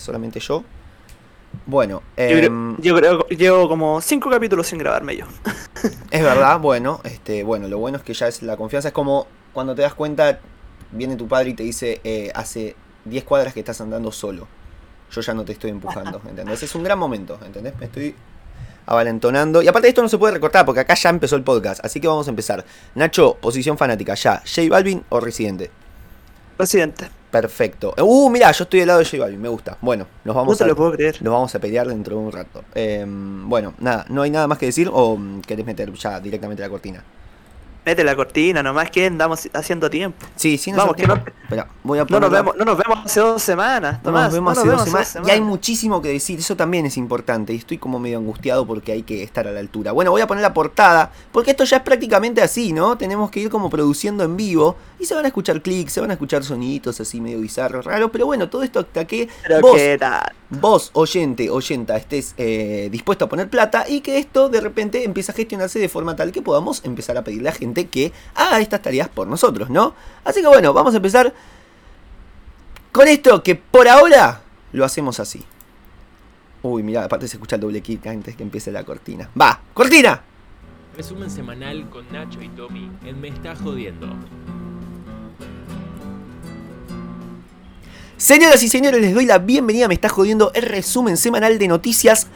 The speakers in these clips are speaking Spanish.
solamente yo. Bueno, Yo, em, creo, yo creo que llevo como cinco capítulos sin grabarme yo. es verdad, bueno, este, bueno, lo bueno es que ya es la confianza, es como cuando te das cuenta, viene tu padre y te dice, eh, hace 10 cuadras que estás andando solo. Yo ya no te estoy empujando, ¿entendés? Es un gran momento, ¿entendés? Me estoy avalentonando. Y aparte esto no se puede recortar porque acá ya empezó el podcast, así que vamos a empezar. Nacho, posición fanática, ya, J Balvin o Residente. Presidente, Perfecto. Uh, mira, yo estoy del lado de J Balvin, me gusta. Bueno, nos no vamos te a lo puedo creer. nos vamos a pelear dentro de un rato. Em, bueno, nada, ¿no hay nada más que decir o querés meter ya directamente la cortina? Mete la cortina, nomás que andamos haciendo tiempo. Sí, sí, Vamos, que no- Espera, voy a No nos vemos, no nos vemos hace dos semanas. No Tomás, nos vemos no hace nos dos vemos semanas. Y hay muchísimo que decir, eso también es importante. Y estoy como medio angustiado porque hay que estar a la altura. Bueno, voy a poner la portada, porque esto ya es prácticamente así, ¿no? Tenemos que ir como produciendo en vivo. Y se van a escuchar clics, se van a escuchar soniditos así medio bizarros, raros. Pero bueno, todo esto hasta que Pero vos, qué tal. vos, oyente, oyenta, estés eh, dispuesto a poner plata y que esto de repente empiece a gestionarse de forma tal que podamos empezar a pedirle a gente que haga estas tareas por nosotros, ¿no? Así que bueno, vamos a empezar con esto que por ahora lo hacemos así. Uy, mirá, aparte se escucha el doble kick antes que empiece la cortina. ¡Va! ¡Cortina! Resumen semanal con Nacho y Tommy en Me Está Jodiendo. Señoras y señores, les doy la bienvenida. Me está jodiendo el resumen semanal de noticias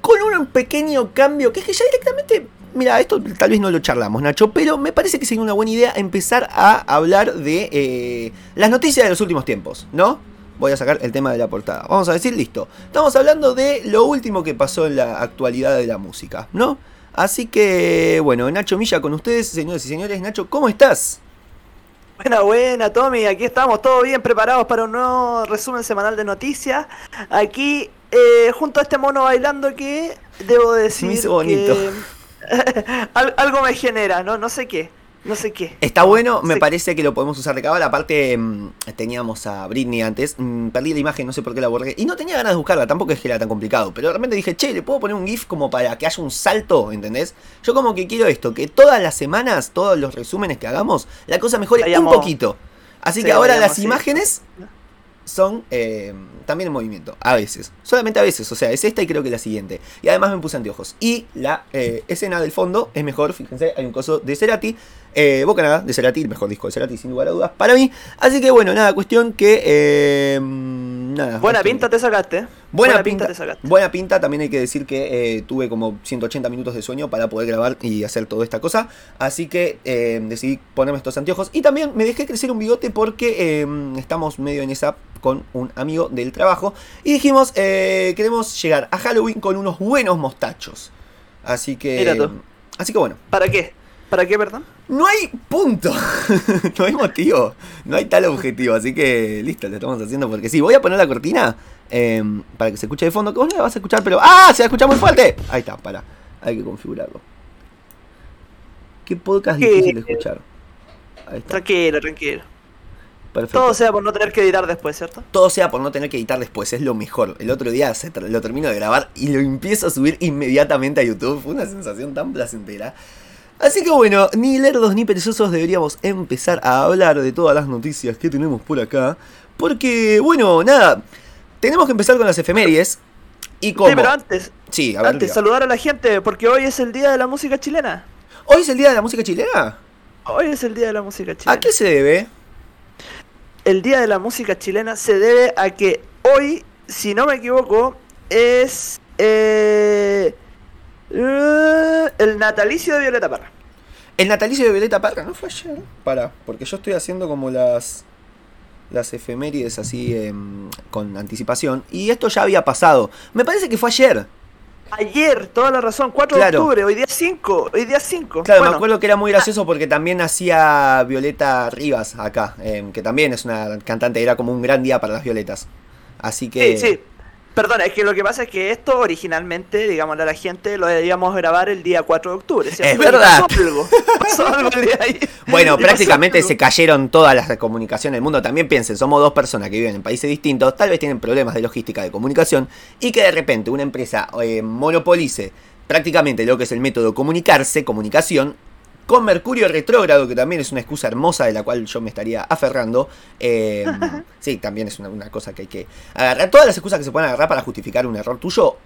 con un pequeño cambio que es que ya directamente. Mira, esto tal vez no lo charlamos, Nacho, pero me parece que sería una buena idea empezar a hablar de eh, las noticias de los últimos tiempos, ¿no? Voy a sacar el tema de la portada. Vamos a decir, listo. Estamos hablando de lo último que pasó en la actualidad de la música, ¿no? Así que, bueno, Nacho Milla con ustedes, señores y señores. Nacho, ¿cómo estás? Buena, buena, Tommy. Aquí estamos todos bien preparados para un nuevo resumen semanal de noticias. Aquí, eh, junto a este mono bailando que debo decir Me hizo bonito. que al- algo me genera, ¿no? No sé qué. No sé qué. Está bueno, me Sí. parece que lo podemos usar de cábala. Aparte, mm, teníamos a Britney antes. mm, perdí la imagen, no sé por qué la borré. Y no tenía ganas de buscarla, tampoco es que era tan complicado. Pero de repente dije, che, le puedo poner un GIF como para que haya un salto, ¿entendés? Yo como que quiero esto, que todas las semanas, todos los resúmenes que hagamos, la cosa mejore un poquito. Así Sí, que ahora las imágenes son eh, también en movimiento, a veces. Solamente a veces, o sea, es esta y creo que la siguiente. Y además me puse anteojos. Y la eh, escena del fondo es mejor, fíjense, hay un coso de Cerati. Eh, Bocanada de Cerati, mejor disco de Cerati, sin lugar a dudas, para mí. Así que bueno, nada, cuestión que... eh, nada. Buena pinta te sacaste. Buena, pinta, te sacaste. buena pinta, también hay que decir que eh, tuve como 180 minutos de sueño para poder grabar y hacer toda esta cosa. Así que eh, decidí ponerme estos anteojos. Y también me dejé crecer un bigote porque eh, estamos medio en esa con un amigo del trabajo. Y dijimos, queremos llegar a Halloween con unos buenos mostachos. Así que... Así que bueno, ¿Para qué? ¿Para qué, perdón? No hay punto. no hay motivo. No hay tal objetivo. Así que listo, lo estamos haciendo porque sí. Voy a poner la cortina eh, para que se escuche de fondo. Que vos no la vas a escuchar, pero. ¡Ah! Se va a escuchar muy fuerte. Ahí está, para. Hay que configurarlo. ¿Qué podcast ¿Qué? difícil de escuchar? Ahí está. Tranquilo, tranquilo. Perfecto. Todo sea por no tener que editar después, ¿cierto? Todo sea por no tener que editar después, es lo mejor. El otro día se lo termino de grabar y lo empiezo a subir inmediatamente a YouTube. Fue una sensación tan placentera. Así que bueno, ni lerdos ni perezosos deberíamos empezar a hablar de todas las noticias que tenemos por acá. Porque, bueno, nada, tenemos que empezar con las efemérides. ¿Y cómo? Sí, pero antes, Sí, a ver, antes diga. saludar a la gente, porque hoy es el día de la música chilena. ¿Hoy es el día de la música chilena? Hoy es el día de la música chilena. ¿A qué se debe? El día de la música chilena se debe a que hoy, si no me equivoco, es eh, eh, el natalicio de Violeta Parra. El natalicio de Violeta Parra, ¿no fue ayer? Para, porque yo estoy haciendo como las las efemérides así em, con anticipación y esto ya había pasado. Me parece que fue ayer. Ayer, toda la razón, 4 Claro. de octubre, hoy día 5, hoy día 5. Claro, Bueno, me acuerdo que era muy gracioso porque también nacía Violeta Rivas acá, em, que también es una cantante, era como un gran día para las violetas. Así que... Sí, sí. Perdona, es que lo que pasa es que esto originalmente, digámosle a la gente, lo debíamos grabar el día 4 de octubre. ¿cierto? Es verdad. Pasó algo, pasó algo el día de ahí. Bueno, prácticamente se cayeron todas las comunicaciones del mundo. También piensen, somos dos personas que viven en países distintos, tal vez tienen problemas de logística de comunicación y que de repente una empresa eh, monopolice prácticamente lo que es el método comunicarse, comunicación, con Mercurio retrógrado, que también es una excusa hermosa de la cual yo me estaría aferrando. Eh, sí, también es una, una cosa que hay que agarrar. Todas las excusas que se pueden agarrar para justificar un error tuyo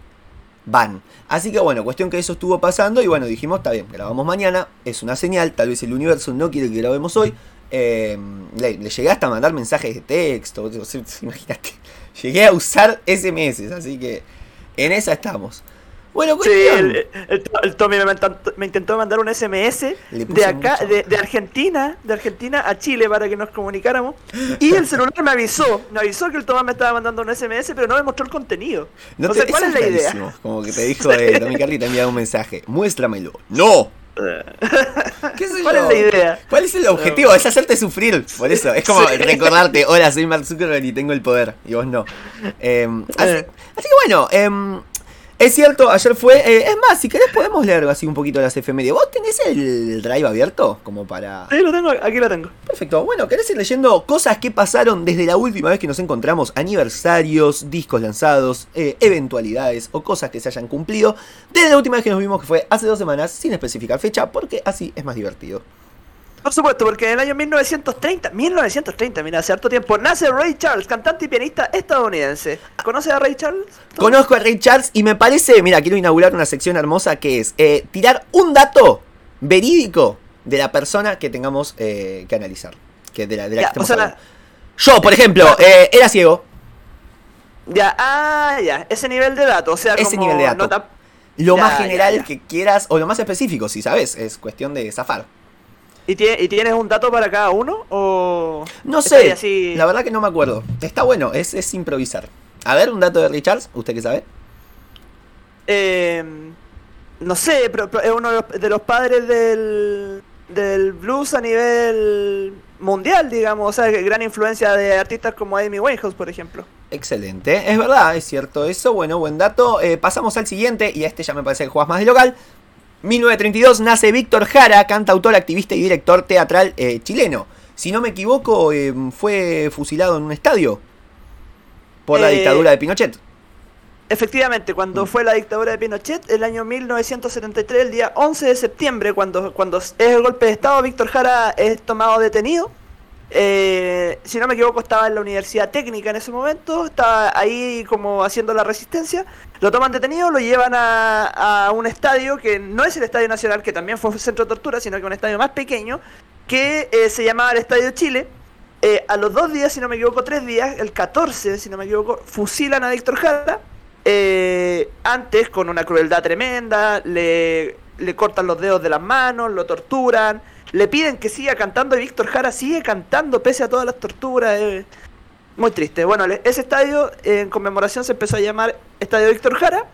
van. Así que bueno, cuestión que eso estuvo pasando y bueno, dijimos, está bien, grabamos mañana, es una señal, tal vez el universo no quiere que grabemos hoy. Eh, le, le llegué hasta a mandar mensajes de texto, imagínate, llegué a usar SMS, así que en esa estamos. Bueno, Sí, el, el- el Tommy me, intentó- me intentó mandar un SMS de acá, de, de Argentina, de Argentina a Chile para que nos comunicáramos. Y el celular me avisó, me avisó que el Tomás me estaba mandando un SMS, pero no me mostró el contenido. No te- ¿cuál es la idea? Como que te dijo, eh, Tommy Carly te enviado un mensaje, muéstramelo. ¡No! ¿Qué ¿Cuál yo? es la idad? ¿Cuál es el objetivo? Es hacerte sufrir. Por eso, es como recordarte, hola, soy Mark Zuckerberg y tengo el poder. Y vos no. Eh, así, Eh. así que bueno, em, es cierto, ayer fue. eh, es más, si querés podemos leer así un poquito las efemérides. ¿Vos tenés el drive abierto? Como para. Sí, lo tengo, aquí lo tengo. Perfecto. Bueno, ¿querés ir leyendo cosas que pasaron desde la última vez que nos encontramos? Aniversarios, discos lanzados, eh, eventualidades o cosas que se hayan cumplido. Desde la última vez que nos vimos, que fue hace dos semanas, sin especificar fecha, porque así es más divertido. Por supuesto, porque en el año 1930, 1930, mira, hace harto tiempo, nace Ray Charles, cantante y pianista estadounidense. ¿Conoces a Ray Charles? Conozco a Ray Charles y me parece, mira, quiero inaugurar una sección hermosa que es eh, tirar un dato verídico de la persona que tengamos eh, que analizar. Que de la, de la Ya, que o sea. Yo, por ejemplo, eh, era ciego. Ya, ah, ya, ese nivel de dato, o sea, Ese como nivel de dato. nota- Lo Ya, más general ya. que quieras, o lo más específico, si sabes, es cuestión de zafar. ¿Y, tie- ¿Y tienes un dato para cada uno? ¿O No sé, así? la verdad que no me acuerdo. Está bueno, es, es improvisar. A ver, un dato de Ray Charles, ¿usted qué sabe? Eh, no sé, pero, pero es uno de los, de los padres del, del blues a nivel mundial, digamos. O sea, gran influencia de artistas como Amy Winehouse, por ejemplo. Excelente, es verdad, es cierto eso. Bueno, buen dato. Eh, pasamos al siguiente, y a este ya me parece que juegas más de local. 1932 nace Víctor Jara, cantautor, activista y director teatral eh, chileno. Si no me equivoco, eh, fue fusilado en un estadio por la Eh, dictadura de Pinochet. Efectivamente, cuando Mm. fue la dictadura de Pinochet, el año 1973, el día 11 de septiembre, cuando, cuando es el golpe de Estado, Víctor Jara es tomado detenido. Eh, si no me equivoco, estaba en la Universidad Técnica en ese momento, estaba ahí como haciendo la resistencia. Lo toman detenido, lo llevan a, un estadio que no es el Estadio Nacional, que también fue centro de tortura, sino que un estadio más pequeño, que eh, se llamaba el Estadio Chile. Eh, a los dos días, si no me equivoco, tres días, el 14, si no me equivoco, fusilan a Víctor Jara. Eh, antes, con una crueldad tremenda, le, le cortan los dedos de las manos, lo torturan, le piden que siga cantando y Víctor Jara sigue cantando pese a todas las torturas. eh, muy triste. Bueno, ese estadio eh, en conmemoración se empezó a llamar Estadio Víctor Jara.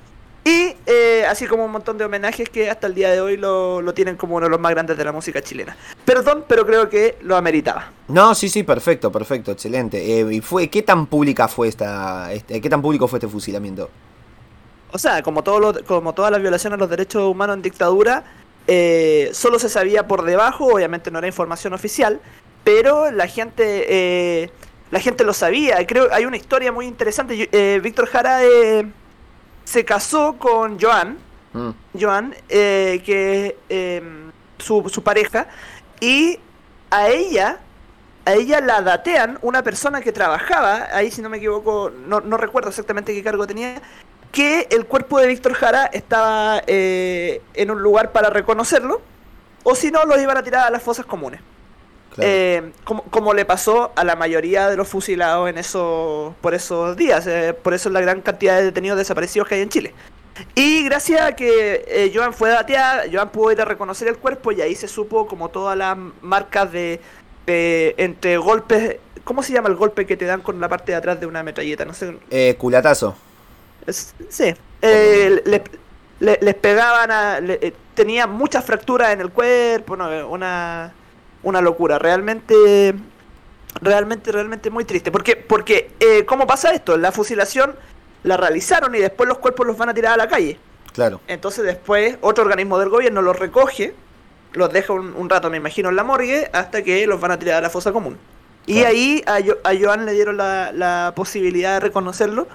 Y eh, así como un montón de homenajes que hasta el día de hoy lo, lo tienen como uno de los más grandes de la música chilena. Perdón, pero creo que lo ameritaba. No, sí, sí, perfecto, perfecto, excelente. Eh, ¿Y fue qué tan pública fue esta, este, qué tan público fue este fusilamiento? O sea, como, todo lo- como todas las violaciones a los derechos humanos en dictadura, eh, solo se sabía por debajo, obviamente no era información oficial, pero la gente eh, la gente lo sabía. Creo hay una historia muy interesante. Eh, Víctor Jara eh, se casó con Joan, Mm, Joan, eh, que es eh, su, su pareja, y a ella, a ella la datean una persona que trabajaba, ahí si no me equivoco, no, no recuerdo exactamente qué cargo tenía, que el cuerpo de Víctor Jara estaba eh, en un lugar para reconocerlo, o si no, lo iban a tirar a las fosas comunes. claro. Eh, como, como le pasó a la mayoría de los fusilados en esos, por esos días, eh, por eso la gran cantidad de detenidos desaparecidos que hay en Chile. Y gracias a que eh, Joan fue dateada, Joan pudo ir a reconocer el cuerpo y ahí se supo como todas las marcas de, de- entre golpes, ¿cómo se llama el golpe que te dan con la parte de atrás de una metralleta? No sé, Eh, culatazo. Sí. Eh, le- le- les pegaban a. le- eh, tenían muchas fracturas en el cuerpo, no, una, una locura. Realmente. Realmente, realmente muy triste. Porque, porque eh, ¿cómo pasa esto? La fusilación la realizaron y después los cuerpos los van a tirar a la calle. Claro. Entonces después otro organismo del gobierno los recoge, los deja un, un rato, me imagino, en la morgue, hasta que los van a tirar a la fosa común. Y Claro. ahí a, Jo- a Joan le dieron la, la posibilidad de reconocerlo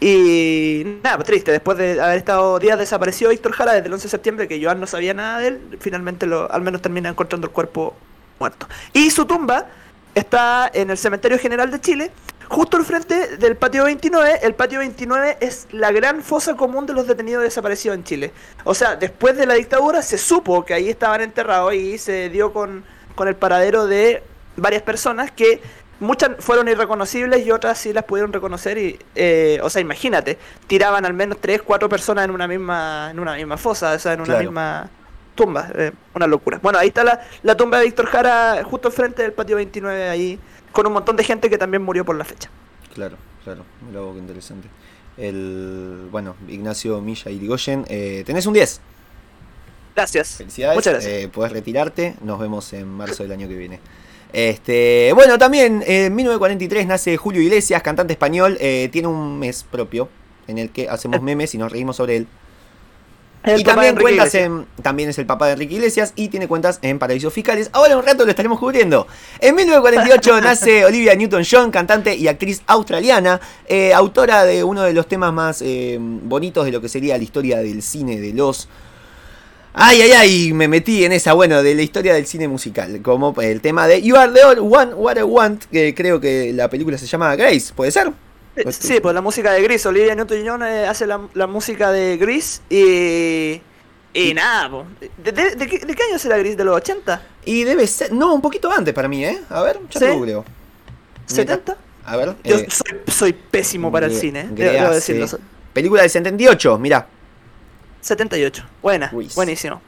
Y nada, triste, después de haber estado días desaparecido Víctor Jara desde el 11 de septiembre, que Joan no sabía nada de él, finalmente lo, al menos termina encontrando el cuerpo muerto. Y su tumba está en el Cementerio General de Chile, justo al frente del patio 29. El patio 29 es la gran fosa común de los detenidos desaparecidos en Chile. O sea, después de la dictadura se supo que ahí estaban enterrados y se dio con, con el paradero de varias personas que muchas fueron irreconocibles y otras sí las pudieron reconocer y eh, o sea imagínate tiraban al menos tres cuatro personas en una misma en una misma fosa o sea en una Claro. misma tumba eh, una locura bueno ahí está la, la tumba de Víctor Jara justo al frente del patio 29 ahí con un montón de gente que también murió por la fecha Claro, claro. Mira qué interesante. El, bueno, Ignacio Milla Irigoyen, eh, tenés un 10. gracias Felicidades. muchas gracias eh, podés retirarte. Nos vemos en marzo del año que viene. Este, bueno, también eh, en 1943 nace Julio Iglesias, cantante español. eh, tiene un mes propio en el que hacemos memes y nos reímos sobre él. El y también cuentas en, también es el papá de Enrique Iglesias y tiene cuentas en Paraísos Fiscales. Ahora en un rato lo estaremos cubriendo. En 1948 nace Olivia Newton-John, cantante y actriz australiana, eh, autora de uno de los temas más eh, bonitos de lo que sería la historia del cine de los Ay, ay, ay, me metí en esa, bueno, de la historia del cine musical, como el tema de You Are the All One What I Want, que creo que la película se llama Grace, ¿puede ser? Eh, Sí, pues la música de Gris. Olivia Newton-John eh, hace la, la música de Gris y. Y nada, po. ¿De, de, de qué, de qué año será Gris? ¿De los 80? Y debe ser, no, un poquito antes para mí, ¿eh? A ver, ya ¿Sí? te googleo. ¿70? A ver, Yo eh, soy, soy pésimo para el cine, debo decirlo. película del 78, mira, 78. Buena, buenísimo.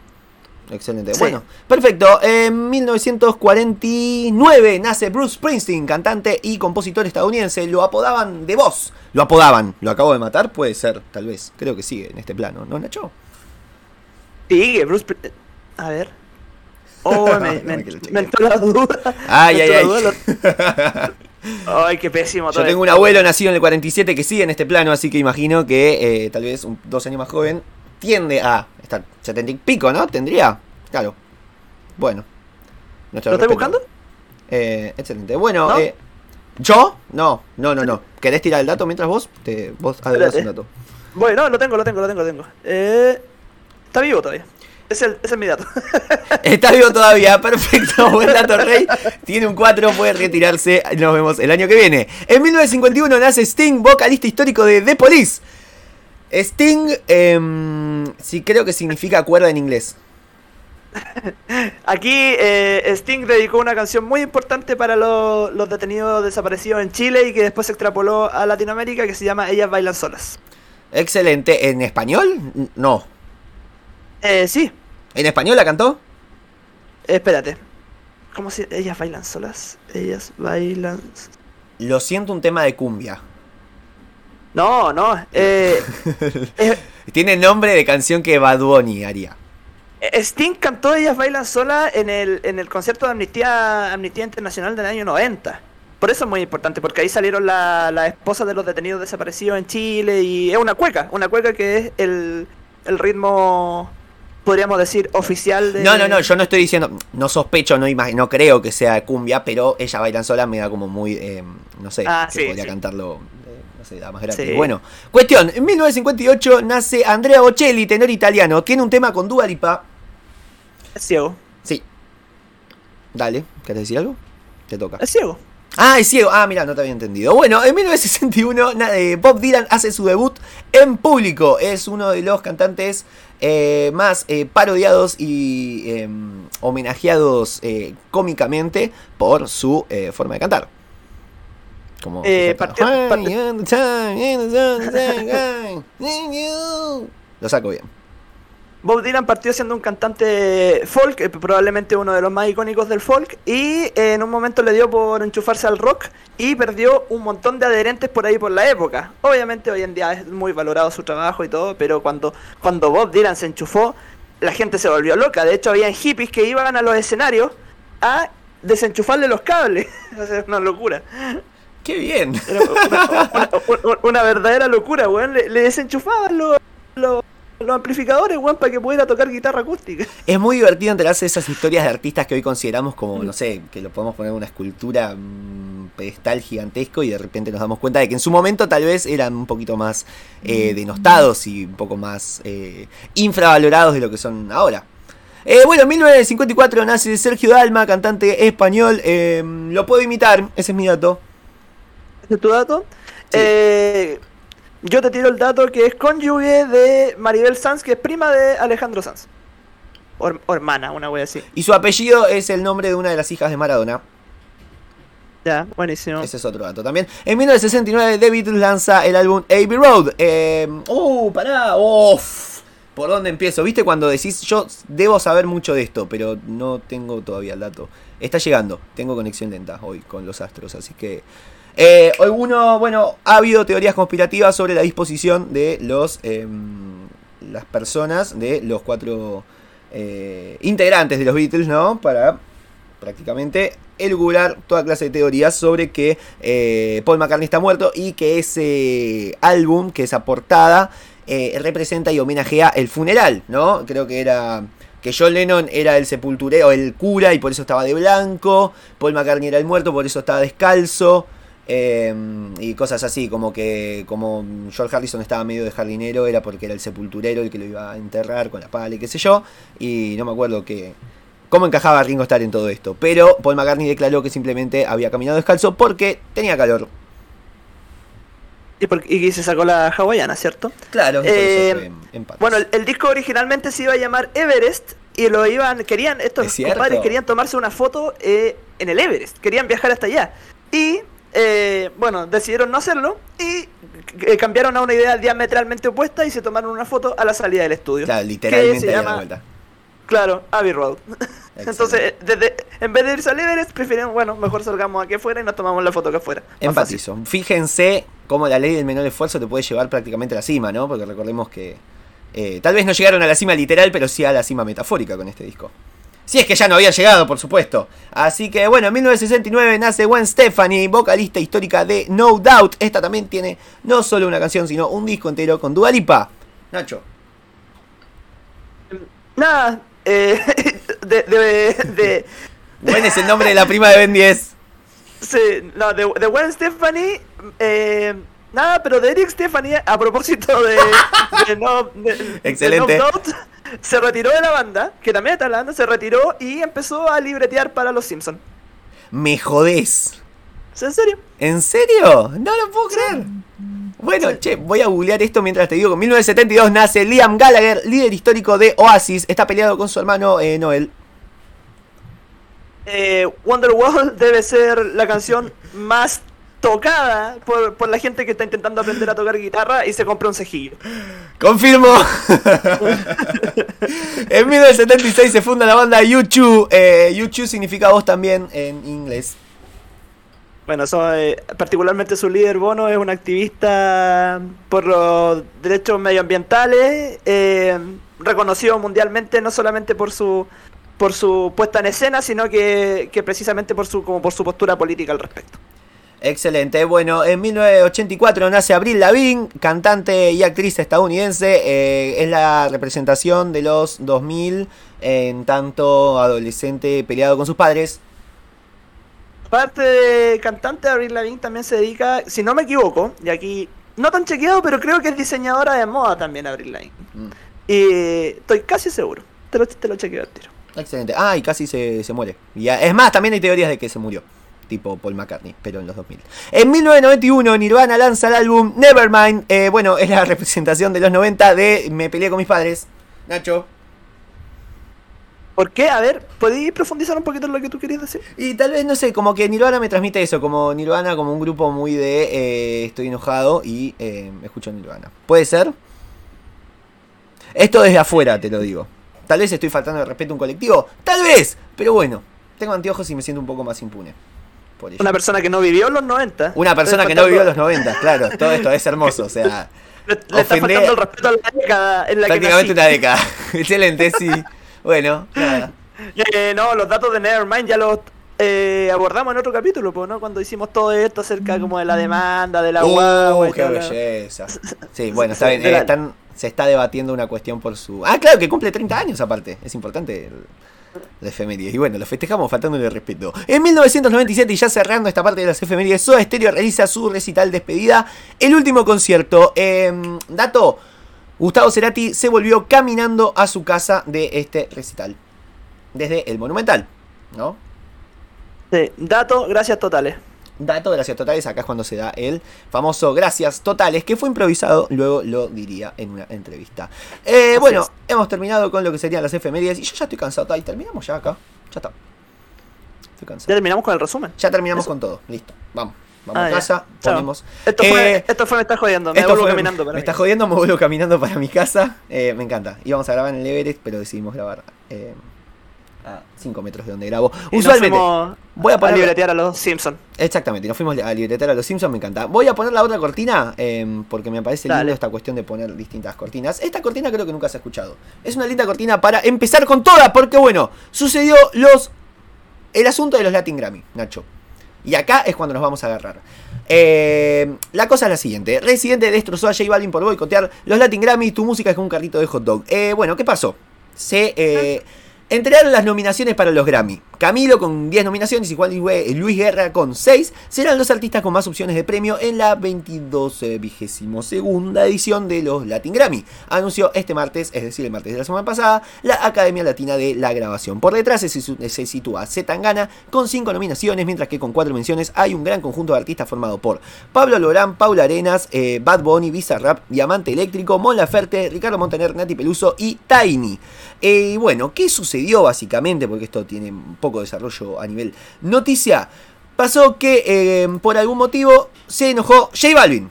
excelente. Sí. Bueno, perfecto. En 1949 nace Bruce Springsteen, cantante y compositor estadounidense. Lo apodaban de voz. Lo apodaban. ¿Lo acabo de matar? Puede ser, tal vez. Creo que sigue en este plano, ¿no, Nacho? Sigue, Bruce. A ver. Oh, me, entró la duda. Ay, Me ay, ay. duda, Ay, qué pésimo. Yo tengo un abuelo nacido en el 47 que sigue en este plano, así que imagino que eh, tal vez un, dos años más joven tiende a estar 70 y pico, ¿no? Tendría. Claro. Bueno. ¿Lo estoy respeto. buscando? Eh, excelente. Bueno, ¿No? eh, ¿yo? No, no, no, no. ¿Querés tirar el dato mientras vos? Te, vos adelantás un dato. Bueno, lo tengo, lo tengo, lo tengo, lo tengo. Eh, está vivo todavía. Es el, es mi dato. Está vivo todavía, perfecto, buen dato Rey. Tiene un 4, puede retirarse. Nos vemos el año que viene. En 1951 nace Sting, vocalista histórico de The Police. Sting, em, sí creo que significa cuerda en inglés. Aquí eh, Sting dedicó una canción muy importante para lo- los detenidos desaparecidos en Chile y que después se extrapoló a Latinoamérica que se llama Ellas bailan solas. Excelente. ¿En español? No. Eh, sí, ¿En español la cantó? espérate. ¿Cómo se Ellas bailan solas? Ellas bailan... Lo siento, un tema de cumbia. No, no. Eh, eh, Tiene nombre de canción que Bad Bunny haría. Sting cantó Ellas bailan solas en el, en el concierto de Amnistía, Amnistía Internacional del año 90. Por eso es muy importante, porque ahí salieron la- las esposas de los detenidos desaparecidos en Chile y es una cueca, una cueca que es el, el ritmo, podríamos decir, oficial de... No, no, no, yo no estoy diciendo, no sospecho, no, no creo que sea cumbia, pero ella bailan sola me da como muy, eh, no sé, Ah, que sí, podría sí. cantarlo, no sé, da más gratis. Sí. Bueno, cuestión, en 1958 nace Andrea Bocelli, tenor italiano, tiene un tema con Dua Lipa. Es ciego, Sí. Dale, ¿querés decir algo? Te toca. es ciego. Ah, es ciego. Ah, mira, no te había entendido. Bueno, en 1961 na- eh, Bob Dylan hace su debut en público. Es uno de los cantantes eh, más eh, parodiados y eh, homenajeados cómicamente por su forma de cantar. Como Eh, partió- Lo saco bien. Bob Dylan partió siendo un cantante folk, eh, probablemente uno de los más icónicos del folk, y eh, en un momento le dio por enchufarse al rock y perdió un montón de adherentes por ahí por la época. Obviamente hoy en día es muy valorado su trabajo y todo, pero cuando, cuando Bob Dylan se enchufó, la gente se volvió loca. De hecho, había hippies que iban a los escenarios a desenchufarle los cables. es una locura. ¡Qué bien! Era una, una- una- una verdadera locura, weón. Le, le desenchufaban los, los, los amplificadores, weón, para que pudiera tocar guitarra acústica. Es muy divertido enterarse de esas historias de artistas que hoy consideramos como, no sé, que lo podemos poner en una escultura mm, pedestal gigantesco y de repente nos damos cuenta de que en su momento tal vez eran un poquito más eh, denostados y un poco más eh, infravalorados de lo que son ahora. Eh, bueno, en 1954 nace Sergio Dalma, cantante español. eh, lo puedo imitar, ese es mi dato. ¿Ese es tu dato? Sí. Eh, yo te tiro el dato que es cónyuge de Maribel Sanz, que es prima de Alejandro Sanz. O, her- o hermana, una wea así. Y su apellido es el nombre de una de las hijas de Maradona. Ya, buenísimo. Ese es otro dato también. En 1969 The Beatles lanza el álbum Abbey Road. Eh, uh, pará. Uf. ¿Por dónde empiezo? ¿Viste cuando decís yo debo saber mucho de esto, pero no tengo todavía el dato? Está llegando. Tengo conexión lenta hoy con los astros, así que... Eh, alguno, bueno, ha habido teorías conspirativas sobre la disposición de los em, las personas, de los cuatro eh, integrantes de los Beatles, ¿no? Para prácticamente elucubrar toda clase de teorías sobre que eh, Paul McCartney está muerto y que ese álbum, que esa portada, eh, representa y homenajea el funeral, ¿no? Creo que era que John Lennon era el sepulturero, el cura y por eso estaba de blanco, Paul McCartney era el muerto, por eso estaba descalzo. Eh, y cosas así, como que como George Harrison estaba medio de jardinero, era porque era el sepulturero el que lo iba a enterrar con la pala y qué sé yo. Y no me acuerdo que, cómo encajaba Ringo Starr en todo esto. Pero Paul McCartney declaró que simplemente había caminado descalzo porque tenía calor. Y, se sacó la hawaiana, ¿cierto? Claro, Eh, Bueno, el, el disco originalmente se iba a llamar Everest y lo iban, querían, estos Es cierto. compadres querían tomarse una foto eh, en el Everest, querían viajar hasta allá. Y, eh, bueno, decidieron no hacerlo y eh, cambiaron a una idea diametralmente opuesta y se tomaron una foto a la salida del estudio. claro, que literalmente se llama- vuelta. Claro, Abbey Road. Entonces, desde, en vez de irse al Everest, prefieren, bueno, mejor salgamos aquí afuera y nos tomamos la foto acá afuera. Más fácil. Empatizo. Fíjense cómo la ley del menor esfuerzo te puede llevar prácticamente a la cima, ¿no? Porque recordemos que eh, tal vez no llegaron a la cima literal, pero sí a la cima metafórica con este disco. Si es que ya no había llegado, por supuesto. Así que bueno, en 1969 nace Gwen Stefani, vocalista histórica de No Doubt. Esta también tiene no solo una canción, sino un disco entero con Dua Lipa. Nacho. Nada, eh, de, de, de, Gwen es el nombre de la prima de Ben 10. Sí, no, de, de Gwen Stefani, eh, nada, pero de Eric Stefani, a propósito de, de no, de- de Excelente. No Doubt, se retiró de la banda, que también está hablando, se retiró y empezó a libretear para los Simpsons. Me jodés. ¿En serio? ¿En serio? No lo puedo creer. Bueno, che, voy a googlear esto mientras te digo en 1972 nace Liam Gallagher, líder histórico de Oasis. Está peleado con su hermano eh, Noel. Eh, Wonderwall debe ser la canción más tocada por, por la gente que está intentando aprender a tocar guitarra y se compra un cejillo. Confirmo. en 1976 se funda la banda U2. Eh, U2 significa voz también en inglés. Bueno, eso, eh, particularmente su líder Bono es un activista por los derechos medioambientales, eh, reconocido mundialmente no solamente por su por su puesta en escena, sino que, que precisamente por su como por su postura política al respecto. Excelente. Bueno, en 1984 nace Avril Lavigne, cantante y actriz estadounidense. Eh, es la representación de los 2000 en tanto adolescente peleado con sus padres. Aparte de cantante, Avril Lavigne también se dedica, si no me equivoco, y aquí no tan chequeado, pero creo que es diseñadora de moda también Avril Lavigne. Mm, Y estoy casi seguro. Te lo, te lo chequeo al tiro. Excelente. Ah, y casi se, se muere. Y, es más, también hay teorías de que se murió. Tipo Paul McCartney, pero en los 2000. En 1991 Nirvana lanza el álbum Nevermind. Eh, bueno, es la representación de los 90 de Me peleé con mis padres. Nacho. ¿Por qué? A ver, ¿podéis profundizar un poquito en lo que tú querías decir? Y tal vez, no sé, como que Nirvana me transmite eso, como Nirvana como un grupo muy de eh, estoy enojado y eh, escucho Nirvana. ¿Puede ser? Esto desde afuera, te lo digo. Tal vez estoy faltando de respeto a un colectivo, tal vez, pero bueno, tengo anteojos y me siento un poco más impune. Por ello. Una persona que no vivió en los 90. Una persona que no vivió los 90, claro, todo esto es hermoso, o sea, Le, le está faltando el respeto a la década en la prácticamente que una década. Excelente, sí. Bueno, nada. Eh, no, los datos de Nevermind ya los eh, abordamos en otro capítulo, ¿no? Cuando hicimos todo esto acerca como de la demanda, de la Uh, qué lo- belleza. Sí, bueno, está bien. Eh, están se está debatiendo una cuestión por su. Ah, claro, que cumple 30 años aparte. Es importante el, la efemérides. Y bueno, lo festejamos faltándole respeto. En 1997, y ya cerrando esta parte de las efemérides, Soda Stereo realiza su recital despedida. El último concierto. Em, dato: Gustavo Cerati se volvió caminando a su casa de este recital. Desde el Monumental, ¿no? Sí, dato, gracias totales. Dato, gracias totales, acá es cuando se da el famoso gracias totales, que fue improvisado, luego lo diría en una entrevista. Eh, bueno, hemos terminado con lo que serían las efemérides y yo ya estoy cansado, ahí terminamos ya acá, ya está. Estoy cansado. Ya terminamos con el resumen. Ya terminamos con todo, listo, vamos. Vamos ah, a casa, ponemos. Esto fue, eh, esto fue Me está jodiendo, me vuelvo caminando para Me está jodiendo, me vuelvo caminando para mi casa. Eh, me encanta. Íbamos a grabar en el Everest, pero decidimos grabar eh, a 5 metros de donde grabo. Usualmente voy a poner a libretear a los Simpsons. Exactamente, nos fuimos a libretear a los Simpsons, me encanta. Voy a poner la otra cortina em, porque me parece lindo esta cuestión de poner distintas cortinas. Esta cortina creo que nunca se ha escuchado. Es una linda cortina para empezar con toda, porque bueno, sucedió los el asunto de los Latin Grammy, Nacho. Y acá es cuando nos vamos a agarrar. Em, la cosa es la siguiente. Residente destrozó a J Balvin por boicotear los Latin Grammy. Tu música es como un carrito de hot dog. Eh, bueno, ¿qué pasó? Se... Eh, Entregaron las nominaciones para los Grammy. Camilo con 10 nominaciones y Juan Luis Guerra con 6 serán los artistas con más opciones de premio en la 22 vigésimo segunda edición de los Latin Grammy. Anunció este martes, es decir, el martes de la semana pasada, la Academia Latina de la Grabación. Por detrás se, se sitúa Zetangana con 5 nominaciones, mientras que con 4 menciones hay un gran conjunto de artistas formado por Pablo Lorán, Paula Arenas, eh, Bad Bunny, Bizarrap, Diamante Eléctrico, Mon Laferte, Ricardo Montaner, Nati Peluso y Tiny. Y eh, bueno, ¿qué sucedió básicamente? Porque esto tiene un poco de desarrollo a nivel noticia. Pasó que eh, por algún motivo se enojó J Balvin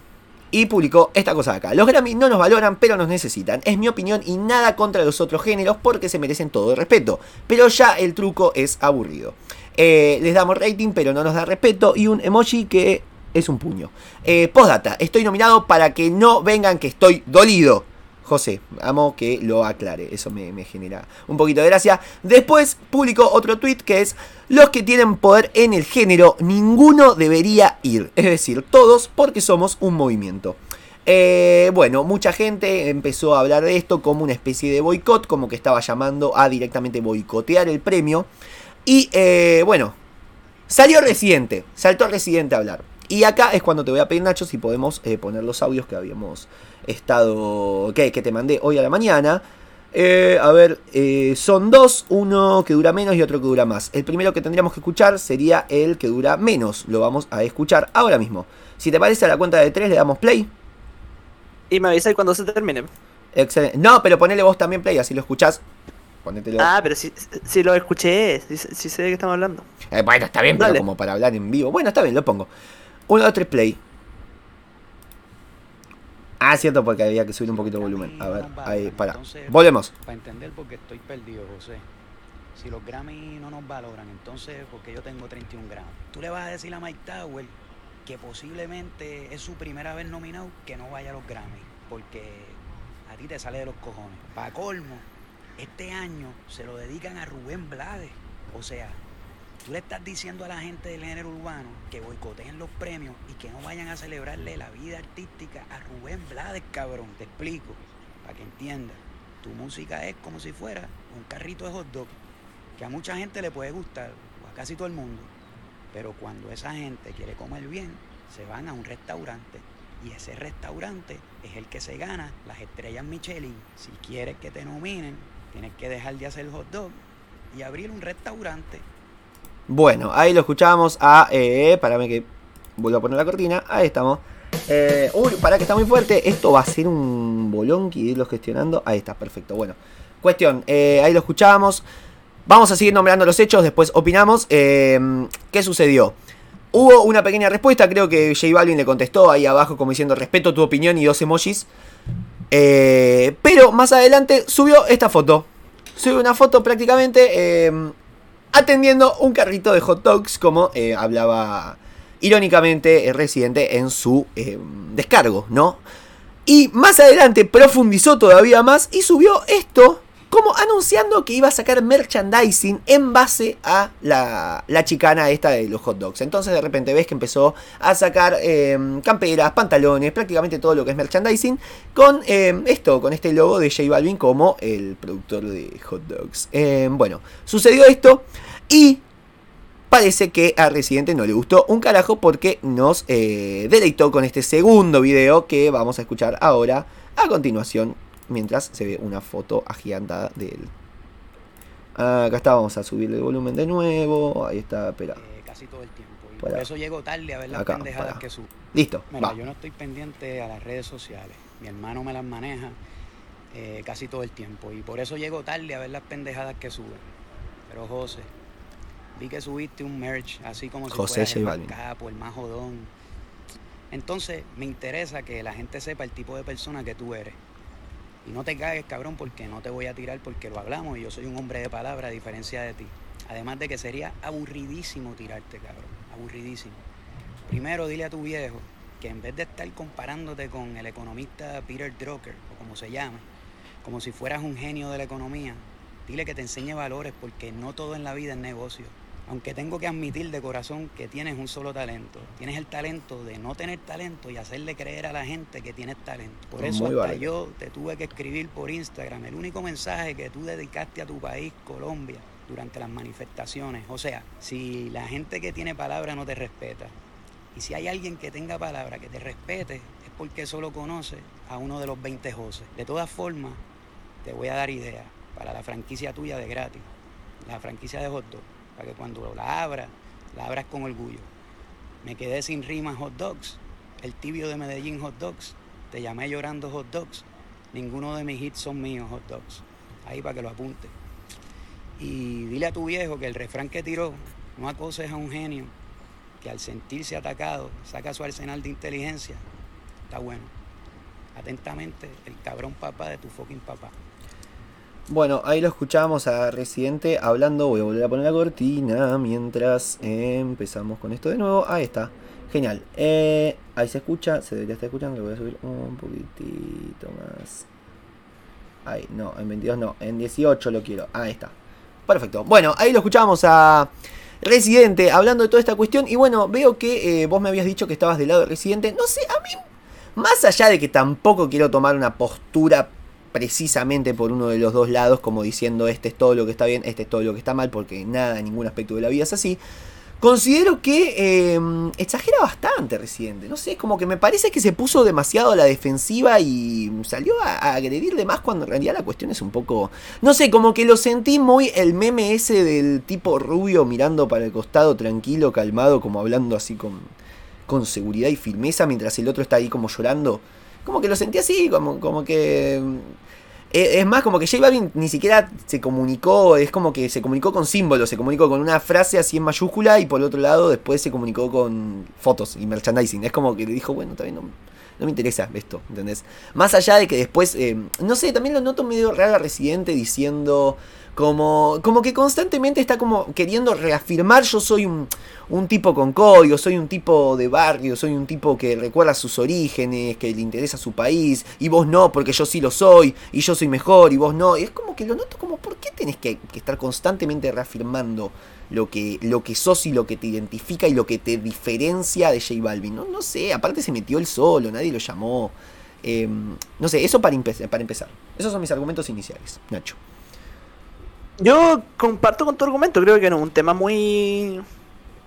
y publicó esta cosa acá. Los Grammy no nos valoran, pero nos necesitan. Es mi opinión y nada contra los otros géneros porque se merecen todo el respeto. Pero ya el truco es aburrido. Eh, les damos rating, pero no nos da respeto. Y un emoji que es un puño. Eh, postdata, estoy nominado para que no vengan que estoy dolido. José, amo que lo aclare, eso me, genera un poquito de gracia. Después publicó otro tweet que es, los que tienen poder en el género, ninguno debería ir, es decir, todos porque somos un movimiento. Eh, bueno, mucha gente empezó a hablar de esto como una especie de boicot, como que estaba llamando a directamente boicotear el premio. Y eh, bueno, salió Residente, saltó Residente a hablar. Y acá es cuando te voy a pedir, Nacho, si podemos eh, poner los audios que habíamos estado. que, que te mandé hoy a la mañana. Eh, a ver, eh, son dos, uno que dura menos y otro que dura más. El primero que tendríamos que escuchar sería el que dura menos. Lo vamos a escuchar ahora mismo. Si te parece a la cuenta de tres le damos play. Y me avisáis cuando se termine. Excelente. No, pero ponele vos también play, así lo escuchás. Ponételo. Ah, pero si, si lo escuché, si, sé de qué estamos hablando. bueno, está bien, pero como para hablar en vivo. Bueno, está bien, lo pongo. 1, 2, 3, play. Ah, cierto, porque había que subir un poquito el volumen. A ver, ahí, para. Volvemos. Para entender por qué estoy perdido, José. Si los Grammy no nos valoran, entonces, porque yo tengo 31 gramos. Tú le vas a decir a Mike Tower que posiblemente es su primera vez nominado que no vaya a los Grammy. Porque a ti te sale de los cojones. Para colmo, este año se lo dedican a Rubén Blades. O sea, Tú le estás diciendo a la gente del género urbano que boicoteen los premios y que no vayan a celebrarle la vida artística a Rubén Blades, cabrón. Te explico, para que entiendas. Tu música es como si fuera un carrito de hot dog, que a mucha gente le puede gustar, o a casi todo el mundo. Pero cuando esa gente quiere comer bien, se van a un restaurante. Y ese restaurante es el que se gana las estrellas Michelin. Si quieres que te nominen, tienes que dejar de hacer hot dog y abrir un restaurante bueno, ahí lo escuchamos a. Eh, parame que vuelvo a poner la cortina. Ahí estamos. Eh, uy, para que está muy fuerte. Esto va a ser un bolonqui de irlo gestionando. Ahí está, perfecto. Bueno, cuestión. Eh, ahí lo escuchamos. Vamos a seguir nombrando los hechos. Después opinamos. Eh, ¿Qué sucedió? Hubo una pequeña respuesta. Creo que J Balvin le contestó ahí abajo, como diciendo: Respeto tu opinión y dos emojis. pero más adelante subió esta foto. Subió una foto prácticamente atendiendo un carrito de hot dogs, como eh, hablaba irónicamente el residente en su eh, descargo, ¿no? Y más adelante profundizó todavía más y subió esto como anunciando que iba a sacar merchandising en base a la, la chicana esta de los hot dogs. Entonces de repente ves que empezó a sacar eh, camperas, pantalones, prácticamente todo lo que es merchandising, con eh, esto, con este logo de J Balvin como el productor de hot dogs. Eh, bueno, sucedió esto y parece que a Residente no le gustó un carajo porque nos eh, deleitó con este segundo video que vamos a escuchar ahora a continuación mientras se ve una foto agigantada de él. Acá está, vamos a subirle el volumen de nuevo. Ahí está, espera. eh, casi todo el tiempo. Y por eso llego tarde a ver las Acá, pendejadas para. que subo. Listo, Mira, va. yo no estoy pendiente a las redes sociales. Mi hermano me las maneja eh, casi todo el tiempo. Y por eso llego tarde a ver las pendejadas que suben. Pero José, vi que subiste un merch así como si José fueras J el más capo, el más jodón. Entonces, me interesa que la gente sepa el tipo de persona que tú eres. Y no te cagues, cabrón, porque no te voy a tirar porque lo hablamos y yo soy un hombre de palabra a diferencia de ti. Además de que sería aburridísimo tirarte, cabrón. Aburridísimo. Primero, dile a tu viejo que en vez de estar comparándote con el economista Peter Drucker, o como se llame, como si fueras un genio de la economía, dile que te enseñe valores porque no todo en la vida es negocio. Aunque tengo que admitir de corazón que tienes un solo talento. Tienes el talento de no tener talento y hacerle creer a la gente que tienes talento. Por eso Muy hasta yo te tuve que escribir por Instagram el único mensaje que tú dedicaste a tu país, Colombia, durante las manifestaciones. O sea, si la gente que tiene palabra no te respeta, y si hay alguien que tenga palabra que te respete, es porque solo conoce a uno de los 20 José. De todas formas, te voy a dar ideas para la franquicia tuya de gratis, la franquicia de hot dog, para que cuando la abras, la abras con orgullo. Me quedé sin rimas hot dogs, el tibio de Medellín hot dogs, te llamé llorando hot dogs, ninguno de mis hits son míos hot dogs. Ahí para que lo apunte. Y dile a tu viejo que el refrán que tiró, no acoses a un genio que al sentirse atacado saca su arsenal de inteligencia, está bueno. Atentamente, el cabrón papá de tu fucking papá. Bueno, ahí lo escuchamos a Residente hablando. Voy a volver a poner la cortina mientras empezamos con esto de nuevo. Ahí está. Genial. Eh, ahí se escucha. Se debería estar escuchando. Lo voy a subir un poquitito más. Ahí, no, en 22 no. En 18 lo quiero. Ahí está. Perfecto. Bueno, ahí lo escuchamos a Residente hablando de toda esta cuestión. Y bueno, veo que eh, vos me habías dicho que estabas del lado de Residente. No sé, a mí más allá de que tampoco quiero tomar una postura precisamente por uno de los dos lados, como diciendo este es todo lo que está bien, este es todo lo que está mal, porque nada, ningún aspecto de la vida es así. Considero que eh, exagera bastante Residente. No sé, como que me parece que se puso demasiado a la defensiva y salió a, a agredirle más cuando en realidad la cuestión es un poco. No sé, como que lo sentí muy el meme ese del tipo rubio mirando para el costado, tranquilo, calmado, como hablando así con, con seguridad y firmeza, mientras el otro está ahí como llorando. Como que lo sentí así, como, como que. eh, Es más, como que J Balvin ni siquiera se comunicó, es como que se comunicó con símbolos, se comunicó con una frase así en mayúscula y por otro lado después se comunicó con fotos y merchandising. Es como que le dijo, bueno, también no, no me interesa esto, ¿entendés? Más allá de que después, eh, no sé, también lo noto medio raro a Residente diciendo como, como que constantemente está como queriendo reafirmar yo soy un, un tipo con código, soy un tipo de barrio, soy un tipo que recuerda sus orígenes, que le interesa su país, y vos no, porque yo sí lo soy, y yo soy mejor, y vos no. Y es como que lo noto como, ¿por qué tenés que, estar constantemente reafirmando lo que, lo que sos y lo que te identifica y lo que te diferencia de J Balvin? No, no sé, aparte se metió él solo, nadie lo llamó. Eh, no sé, eso para, para empezar. Esos son mis argumentos iniciales, Nacho. Yo comparto con tu argumento, creo que no es un tema muy.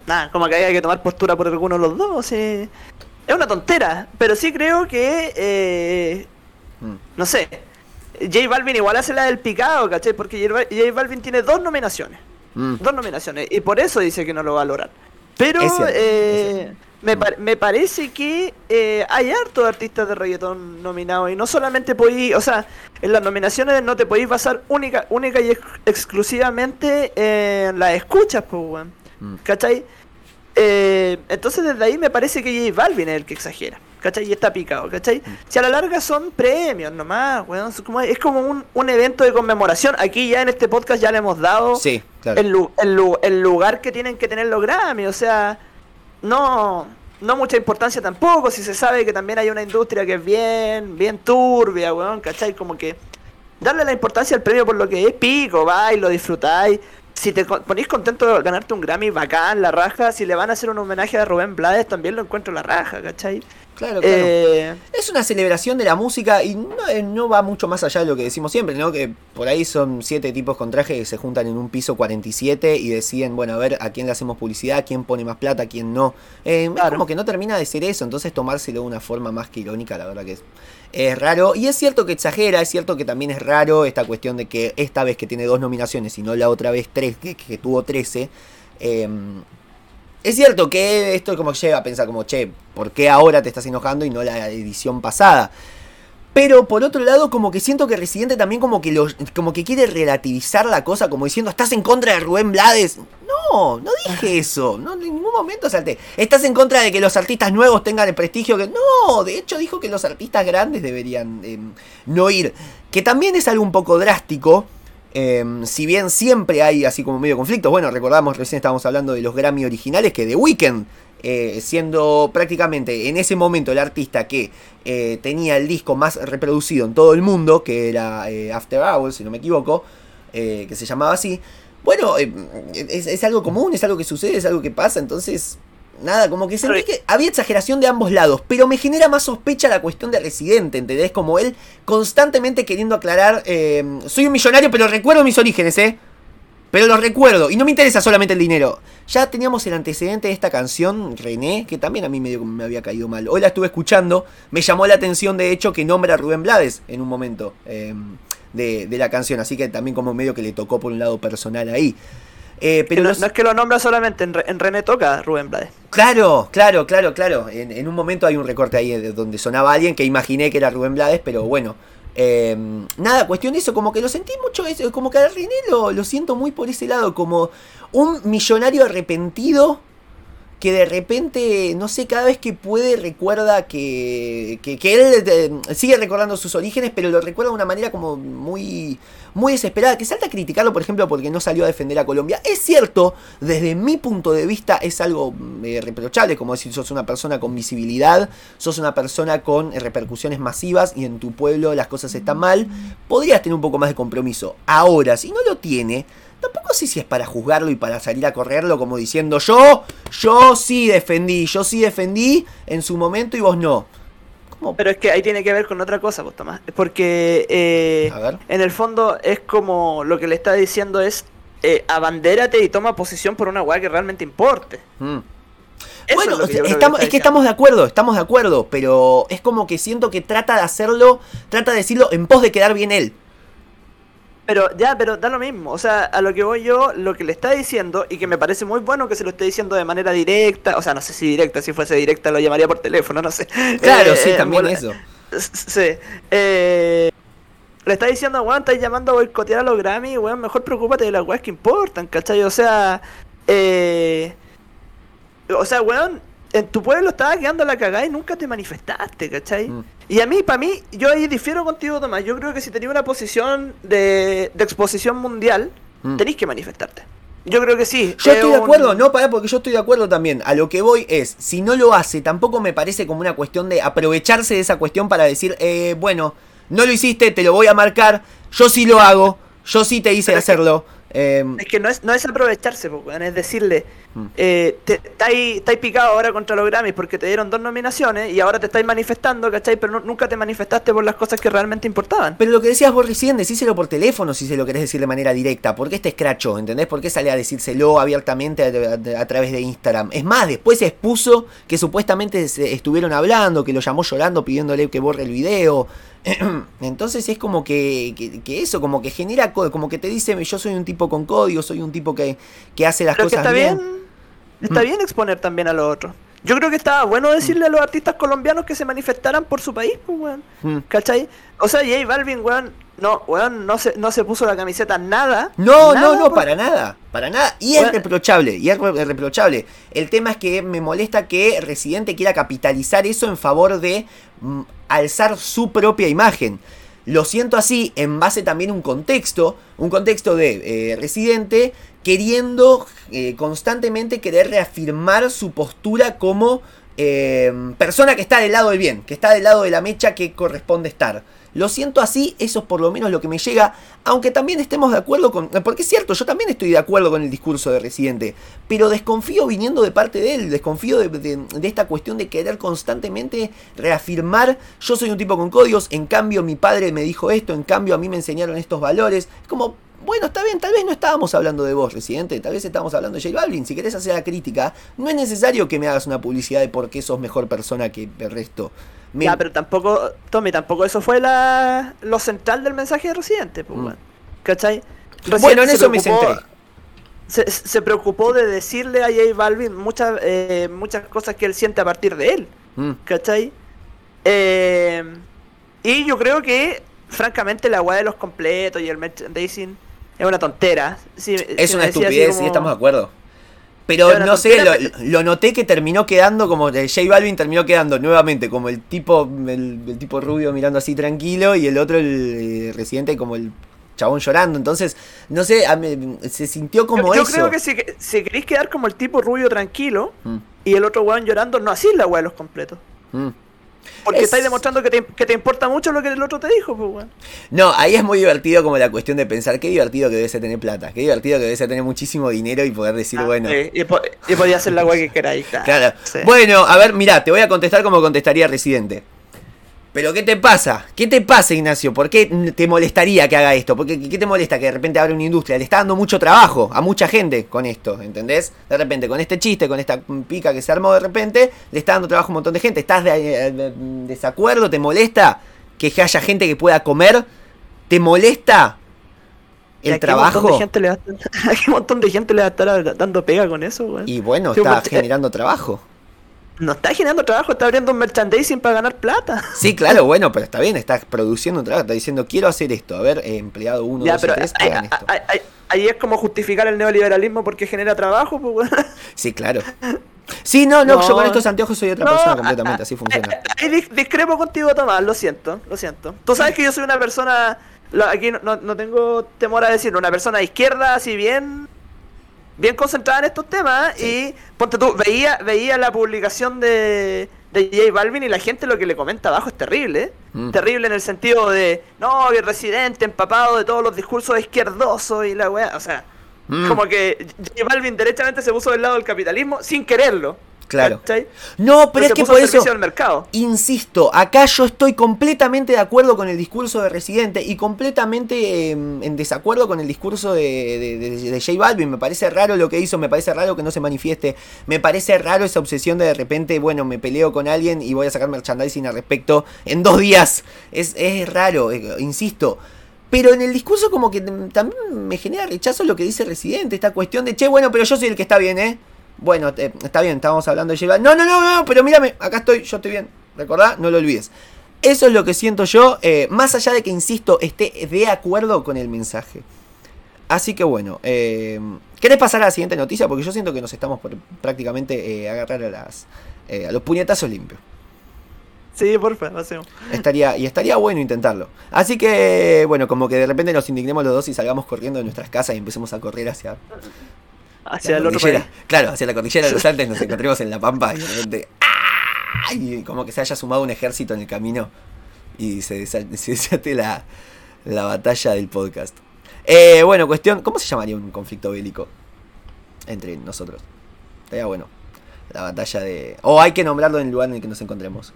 Nada, como que hay que tomar postura por alguno de los dos. Es una tontera, pero sí creo que. eh, Mm. no sé. J Balvin igual hace la del picado, ¿cachai? Porque J Bal- J Balvin tiene dos nominaciones. Mm. Dos nominaciones. Y por eso dice que no lo valoran. Pero Es cierto, eh, es. Me, par- me parece que eh, hay hartos artistas de reggaetón nominados. Y no solamente podéis, o sea, en las nominaciones no te podéis basar única, única y ex- exclusivamente en las escuchas, pues, weón. Mm. ¿Cachai? Eh, entonces desde ahí me parece que J Balvin es el que exagera. ¿Cachai? Y está picado, ¿cachai? Si a la larga son premios nomás, weón. Es como, es como un, un evento de conmemoración. Aquí ya en este podcast ya le hemos dado Sí, claro. el, lu- el lu- el lugar que tienen que tener los Grammy, o sea, no, no mucha importancia tampoco, si se sabe que también hay una industria que es bien, bien turbia, weón, ¿cachai? Como que darle la importancia al premio por lo que es, pico, va y lo disfrutáis. Si te ponís contento de ganarte un Grammy, bacán, la raja. Si le van a hacer un homenaje a Rubén Blades, también lo encuentro la raja, ¿cachai? Claro, claro. Eh, Es una celebración de la música y no, eh, no va mucho más allá de lo que decimos siempre, ¿no? Que por ahí son siete tipos con traje que se juntan en un piso 47 y deciden, bueno, a ver a quién le hacemos publicidad, quién pone más plata, quién no. Eh, Es Claro. como que no termina de ser eso, entonces tomárselo de una forma más que irónica, la verdad que es, es raro. Y es cierto que exagera, es cierto que también es raro esta cuestión de que esta vez que tiene dos nominaciones y no la otra vez tres, que, que tuvo 13. eh, es cierto que esto como lleva a pensar como, che, ¿por qué ahora te estás enojando y no la edición pasada? Pero por otro lado, como que siento que Residente también como que lo, como que quiere relativizar la cosa, como diciendo, ¿estás en contra de Rubén Blades? No, no dije eso. No, en ningún momento salté. ¿Estás en contra de que los artistas nuevos tengan el prestigio que. No, de hecho dijo que los artistas grandes deberían eh, no ir. Que también es algo un poco drástico. Eh, si bien siempre hay así como medio conflictos. Bueno, recordamos, recién estábamos hablando de los Grammy originales, que The Weeknd eh, siendo prácticamente en ese momento el artista que eh, tenía el disco más reproducido en todo el mundo, que era eh, After Hours, si no me equivoco, que se llamaba así. Bueno, es, es algo común, es algo que sucede, es algo que pasa, entonces... Nada, como que sentí que había exageración de ambos lados, pero me genera más sospecha la cuestión de Residente, ¿entendés? Como él constantemente queriendo aclarar, eh, soy un millonario, pero recuerdo mis orígenes, ¿eh? Pero lo recuerdo, y no me interesa solamente el dinero. Ya teníamos el antecedente de esta canción, René, que también a mí medio me había caído mal. Hoy la estuve escuchando, me llamó la atención de hecho que nombra a Rubén Blades en un momento eh, de, de la canción, así que también como medio que le tocó por un lado personal ahí. Eh, pero no, los- no es que lo nombra solamente, en, Re- en René toca Rubén Blades. Claro, claro, claro, claro. En, en un momento hay un recorte ahí de donde sonaba alguien que imaginé que era Rubén Blades, pero bueno. Eh, nada, cuestión de eso, como que lo sentí mucho, eso, como que a René lo, lo siento muy por ese lado, como un millonario arrepentido que de repente, no sé, cada vez que puede recuerda que, que, él eh, sigue recordando sus orígenes, pero lo recuerda de una manera como muy, muy desesperada, que salta a criticarlo, por ejemplo, porque no salió a defender a Colombia. Es cierto, desde mi punto de vista es algo eh, reprochable, como decir, sos una persona con visibilidad, sos una persona con repercusiones masivas y en tu pueblo las cosas están mal, podrías tener un poco más de compromiso. Ahora, si no lo tiene, tampoco sé si es para juzgarlo y para salir a correrlo como diciendo yo, yo sí defendí, yo sí defendí en su momento y vos no. Pero es que ahí tiene que ver con otra cosa, pues Tomás. Porque eh, en el fondo es como lo que le está diciendo es eh, abandérate y toma posición por una weá que realmente importe. mm. Bueno, es que que estamos, es que estamos de acuerdo, estamos de acuerdo, pero es como que siento que trata de hacerlo, trata de decirlo en pos de quedar bien él. Pero ya, pero da lo mismo. O sea, a lo que voy yo, lo que le está diciendo, y que me parece muy bueno que se lo esté diciendo de manera directa, o sea, no sé si directa, si fuese directa lo llamaría por teléfono, no sé. Claro, Eh, sí, eh, también eso. Sí. Eh, le está diciendo, weón, estáis llamando a boicotear a los Grammy, weón, mejor preocúpate de las weas que importan, ¿cachai? O sea, eh, o sea, weón, en tu pueblo estaba quedando la cagada y nunca te manifestaste, ¿cachai? Mm. Y a mí, para mí, yo ahí difiero contigo, Tomás. Yo creo que si tenía una posición de, de exposición mundial, Mm. tenéis que manifestarte. Yo creo que sí. Yo es estoy de un- acuerdo, no, para porque yo estoy de acuerdo también. A lo que voy es, si no lo hace, tampoco me parece como una cuestión de aprovecharse de esa cuestión para decir, eh, bueno, no lo hiciste, te lo voy a marcar, yo sí lo hago, yo sí te hice que- hacerlo. Eh, Es que no es, no es aprovecharse, es decirle, Mm. eh, te- estáis picado ahora contra los Grammys porque te dieron dos nominaciones y ahora te estáis manifestando, ¿cachai? Pero nu- nunca te manifestaste por las cosas que realmente importaban. Pero lo que decías vos recién, decíselo por teléfono si se lo querés decir de manera directa. ¿Por qué este escracho? ¿Entendés? ¿Por qué sale a decírselo abiertamente a, a- a través de Instagram? Es más, después se expuso que supuestamente se estuvieron hablando, que lo llamó llorando pidiéndole que borre el video. Entonces es como que, que- que eso, como que genera, co- como que te dice, yo soy un tipo con código, soy un tipo que, que hace las que cosas está bien. bien, está Mm. bien exponer también a los otros. Yo creo que estaba bueno decirle a los artistas colombianos que se manifestaran por su país, pues, weón. Mm. ¿Cachai? O sea, J Balvin, weón, no, weón, no se, no se puso la camiseta nada. No, nada no, no, por- para nada, para nada. Y es reprochable, y es re- reprochable. El tema es que me molesta que Residente quiera capitalizar eso en favor de mm, alzar su propia imagen. Lo siento así en base también a un contexto, un contexto de eh, Residente queriendo eh, constantemente querer reafirmar su postura como eh, persona que está del lado del bien, que está del lado de la mecha que corresponde estar. Lo siento así, eso es por lo menos lo que me llega, aunque también estemos de acuerdo con... Porque es cierto, yo también estoy de acuerdo con el discurso de Residente, pero desconfío viniendo de parte de él, desconfío de, de- de esta cuestión de querer constantemente reafirmar, yo soy un tipo con códigos, en cambio mi padre me dijo esto, en cambio a mí me enseñaron estos valores. Es como, bueno, está bien, tal vez no estábamos hablando de vos, Residente, tal vez estábamos hablando de J Balvin. Si querés hacer la crítica, no es necesario que me hagas una publicidad de por qué sos mejor persona que el resto. Me- Ya, pero tampoco, Tommy, tampoco eso fue la, lo central del mensaje de Residente, pues, Mm. weón. ¿Cachai? Bueno, Residente en se eso me centré. Se, se preocupó de decirle a J Balvin muchas, eh, muchas cosas que él siente a partir de él, Mm. ¿cachai? Eh, y yo creo que, francamente, la weá de los completos y el merchandising es una tontera. Es si una estupidez, como- sí, estamos de acuerdo. Pero no sé, lo, noté que terminó quedando como. eh, J Balvin terminó quedando nuevamente como el tipo el, el tipo rubio mirando así tranquilo y el otro, el eh, residente, como el chabón llorando. Entonces, no sé, a mí- se sintió como yo, yo eso. creo que si, si queréis quedar como el tipo rubio tranquilo Mm, y el otro weón llorando, no así la weá de los completos. mm. Porque Es- estáis demostrando que te, que te importa mucho lo que el otro te dijo, pues, weón. No, ahí es muy divertido como la cuestión de pensar qué divertido que debe ser tener plata, qué divertido que debe ser tener muchísimo dinero y poder decir, bueno. Sí, y, po- y podía hacer la weá que queráis, claro. Claro. Sí. Bueno, a ver, mirá, te voy a contestar como contestaría Residente. Pero ¿qué te pasa? ¿Qué te pasa, Ignacio? ¿Por qué te molestaría que haga esto? ¿Por qué, qué te molesta que de repente abra una industria? Le está dando mucho trabajo a mucha gente con esto, ¿entendés? De repente, con este chiste, con esta pica que se armó de repente, le está dando trabajo a un montón de gente. ¿Estás de, de- de- desacuerdo? ¿Te molesta que haya gente que pueda comer? ¿Te molesta ¿Y el a qué montón de trabajo? gente le va a ¿A qué montón de gente le va a estar dando pega con eso, weón? Y bueno, está porque- generando trabajo. No está generando trabajo, está abriendo un merchandising para ganar plata. Sí, claro, bueno, pero está bien, estás produciendo un trabajo, está diciendo, quiero hacer esto, a ver, eh, empleado 1, ya, 2 y pero 3, ahí, hagan esto. ahí- es como justificar el neoliberalismo porque genera trabajo, pues, weón. Sí, claro. Sí, no, no, No. yo con estos anteojos soy otra No, persona ah, completamente, ah, así funciona. eh, dis- discrepo contigo, Tomás, lo siento, lo siento. Tú sabes que yo soy una persona, aquí no, no- tengo temor a decirlo, una persona de izquierda, así bien, bien concentrada en estos temas. Y ponte tú, veía, veía la publicación de, de J Balvin y la gente lo que le comenta abajo es terrible. ¿eh? Mm. Terrible en el sentido de, no, que el residente empapado de todos los discursos izquierdosos y la weá. O sea, Mm. como que J Balvin derechamente se puso del lado del capitalismo sin quererlo. Claro. ¿cachai? No, pero es que por al eso, del mercado. insisto, acá yo estoy completamente de acuerdo con el discurso de Residente y completamente eh, en desacuerdo con el discurso de, de, de- de J Balvin. Me parece raro lo que hizo, me parece raro que no se manifieste, me parece raro esa obsesión de de repente, bueno, me peleo con alguien y voy a sacar merchandising al respecto en dos días. Es, es raro, eh, insisto. Pero en el discurso como que mm, también me genera rechazo lo que dice Residente, esta cuestión de, che, bueno, pero yo soy el que está bien, ¿eh? Bueno, eh, está bien, estábamos hablando de J Balvin. No, no, no, no, pero mírame, acá estoy, yo estoy bien. ¿Recordá? No lo olvides. Eso es lo que siento yo, eh, más allá de que, insisto, esté de acuerdo con el mensaje. Así que bueno, eh, ¿querés pasar a la siguiente noticia? Porque yo siento que nos estamos por prácticamente eh, agarrar a, las, eh, a los puñetazos limpios. Sí, porfa, lo hacemos. Estaría, y estaría bueno intentarlo. Así que, bueno, como que de repente nos indignemos los dos y salgamos corriendo de nuestras casas y empecemos a correr hacia Hacia la el otro cordillera. país. Claro, hacia la cordillera de los Andes nos encontremos en la pampa y de repente. ¡ah! Y como que se haya sumado un ejército en el camino y se, desa- se desate la, la batalla del podcast. Eh, bueno, cuestión. ¿Cómo se llamaría un conflicto bélico entre nosotros? Estaría bueno. La batalla de. O hay que nombrarlo en el lugar en el que nos encontremos.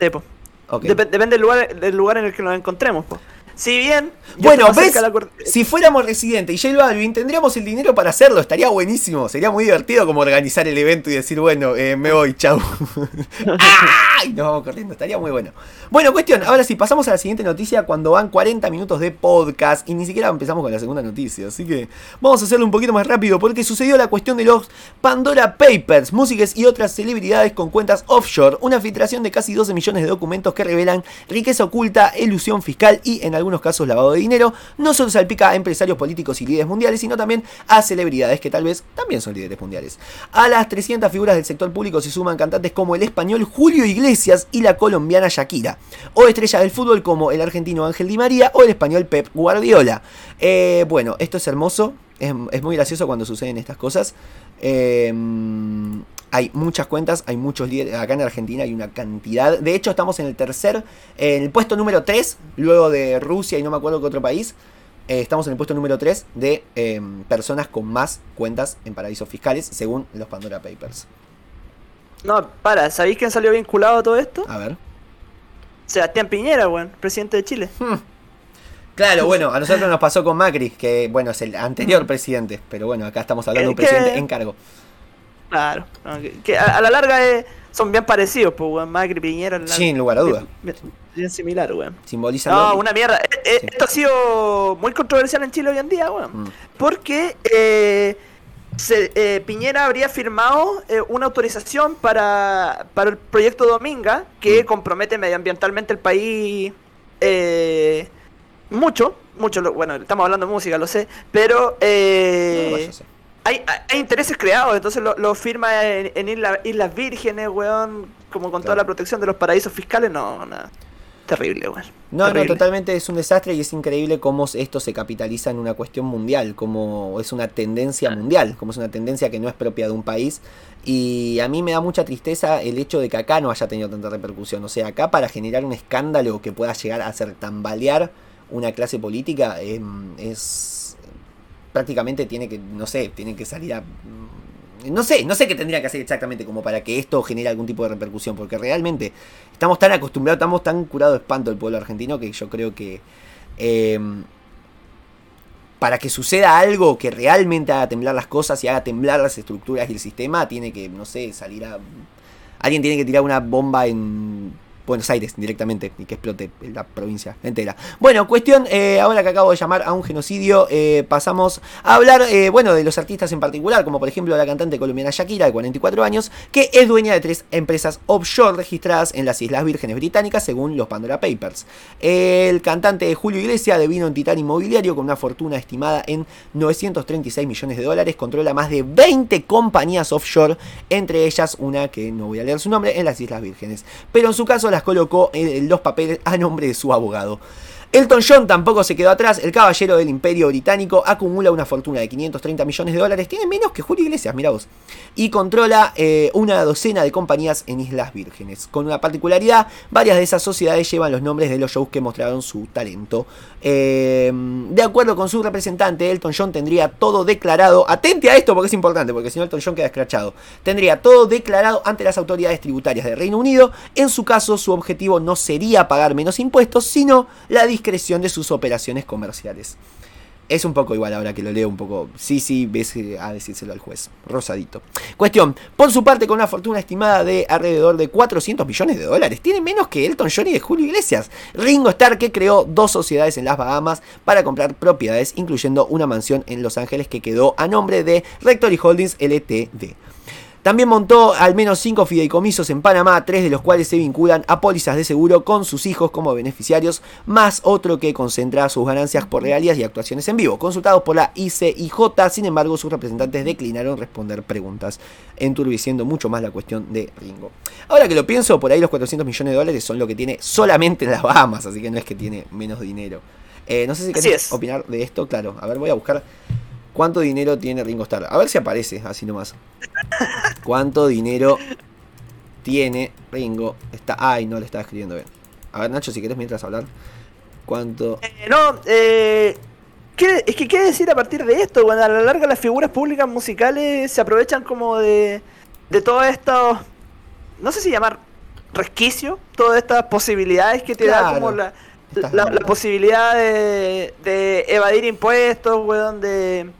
Sí, po. Ok. Dep- depende del lugar, del lugar en el que nos encontremos. po. Si bien. Bueno, ¿ves? la Si fuéramos Residente y J Balvin, tendríamos el dinero para hacerlo. Estaría buenísimo. Sería muy divertido como organizar el evento y decir, bueno, eh, me voy, chau. ¡Ah! Y nos vamos corriendo. Estaría muy bueno. Bueno, cuestión. Ahora sí, pasamos a la siguiente noticia cuando van 40 minutos de podcast y ni siquiera empezamos con la segunda noticia. Así que vamos a hacerlo un poquito más rápido porque sucedió la cuestión de los Pandora Papers, músicas y otras celebridades con cuentas offshore. Una filtración de casi 12 millones de documentos que revelan riqueza oculta, elusión fiscal y en algunos casos lavado de dinero. No solo salpica a empresarios políticos y líderes mundiales, sino también a celebridades que tal vez también son líderes mundiales. A las 300 figuras del sector público se suman cantantes como el español Julio Iglesias y la colombiana Shakira. O estrellas del fútbol como el argentino Ángel Di María o el español Pep Guardiola. Eh, bueno, esto es hermoso. Es, muy gracioso cuando suceden estas cosas. Eh, Hay muchas cuentas, hay muchos líderes. Acá en Argentina hay una cantidad. De hecho, estamos en el tercer, en el puesto número 3, luego de Rusia y no me acuerdo qué otro país. Eh, estamos en el puesto número 3 de eh, personas con más cuentas en paraísos fiscales, según los Pandora Papers. No, para, ¿sabéis quién salió vinculado a todo esto? A ver. Sebastián Piñera, weón, presidente de Chile. Hmm. Claro, bueno, a nosotros nos pasó con Macri, que bueno, es el anterior presidente, pero bueno, acá estamos hablando de un ¿Qué- presidente en cargo. Claro, no, que, a, a la larga son bien parecidos, pues, weón, Macri, Piñera. la- Sin lugar a duda. Bien, similar, weón. Simbolizan No, lo- una mierda. Eh, eh, Sí. Esto ha sido muy controversial en Chile hoy en día, weón. Mm. Porque eh, se- eh, Piñera habría firmado eh, una autorización para, para el proyecto Dominga que Mm. compromete medioambientalmente el país eh, mucho. Mucho, bueno, estamos hablando de música, lo sé, pero eh, No, hay, hay- intereses creados, entonces lo, lo firma en, en Isla- Islas Vírgenes, weón, como con toda la protección de los paraísos fiscales, no, nada. Terrible, weón. No, no, totalmente es un desastre y es increíble cómo esto se capitaliza en una cuestión mundial, como es una tendencia mundial, como es una tendencia que no es propia de un país. Y a mí me da mucha tristeza el hecho de que acá no haya tenido tanta repercusión. O sea, acá para generar un escándalo que pueda llegar a hacer tambalear una clase política em, es prácticamente tiene que, no sé, tiene que salir a... No sé, no sé qué tendría que hacer exactamente como para que esto genere algún tipo de repercusión, porque realmente estamos tan acostumbrados, estamos tan curados de espanto el pueblo argentino que yo creo que eh, para que suceda algo que realmente haga temblar las cosas y haga temblar las estructuras y el sistema, tiene que, no sé, salir a... Alguien tiene que tirar una bomba en Buenos Aires directamente y que explote la provincia entera. Bueno, cuestión, eh, ahora que acabo de llamar a un genocidio, eh, pasamos a hablar, eh, bueno, de los artistas en particular, como por ejemplo la cantante colombiana Shakira, de 44 años, que es dueña de tres empresas offshore registradas en las Islas Vírgenes Británicas, según los Pandora Papers. El cantante Julio Iglesias, devino en titán inmobiliario con una fortuna estimada en 936 millones de dólares, controla más de 20 compañías offshore, entre ellas una que no voy a leer su nombre, en las Islas Vírgenes. Pero en su caso las colocó en los papeles a nombre de su abogado. Elton John tampoco se quedó atrás, el caballero del imperio británico acumula una fortuna de 530 millones de dólares, tiene menos que Julio Iglesias, mira vos, y controla eh, una docena de compañías en Islas Vírgenes. Con una particularidad, varias de esas sociedades llevan los nombres de los shows que mostraron su talento. Eh, de acuerdo con su representante, Elton John tendría todo declarado, atente a esto porque es importante, porque si no Elton John queda escrachado, tendría todo declarado ante las autoridades tributarias del Reino Unido, en su caso su objetivo no sería pagar menos impuestos, sino la de sus operaciones comerciales. Es un poco igual ahora que lo leo un poco. Sí, sí, ves eh, a decírselo al juez. Rosadito. Cuestión. Por su parte, con una fortuna estimada de alrededor de 400 millones de dólares. Tiene menos que Elton John y de Julio Iglesias. Ringo Starr que creó dos sociedades en las Bahamas para comprar propiedades, incluyendo una mansión en Los Ángeles que quedó a nombre de Rectory Holdings LTD. También montó al menos 5 fideicomisos en Panamá, tres de los cuales se vinculan a pólizas de seguro con sus hijos como beneficiarios, más otro que concentra sus ganancias por regalías y actuaciones en vivo. Consultados por la ICIJ, sin embargo, sus representantes declinaron responder preguntas, enturbeciendo mucho más la cuestión de Ringo. Ahora que lo pienso, por ahí los 400 millones de dólares son lo que tiene solamente en las Bahamas, así que no es que tiene menos dinero. Eh, no sé si querés opinar de esto, claro. A ver, voy a buscar cuánto dinero tiene Ringo Starr. A ver si aparece, así nomás. ¿Cuánto dinero tiene Ringo? Está. Ay, no le estaba escribiendo bien. A ver, Nacho, si querés mientras hablar. ¿Cuánto? Eh, no, eh, ¿qué- es que qué decir a partir de esto, bueno, a la larga las figuras públicas musicales se aprovechan como de, de todo esto, no sé si llamar resquicio, todas estas posibilidades que te da Claro. como la, la, la posibilidad de, de evadir impuestos, weón, de...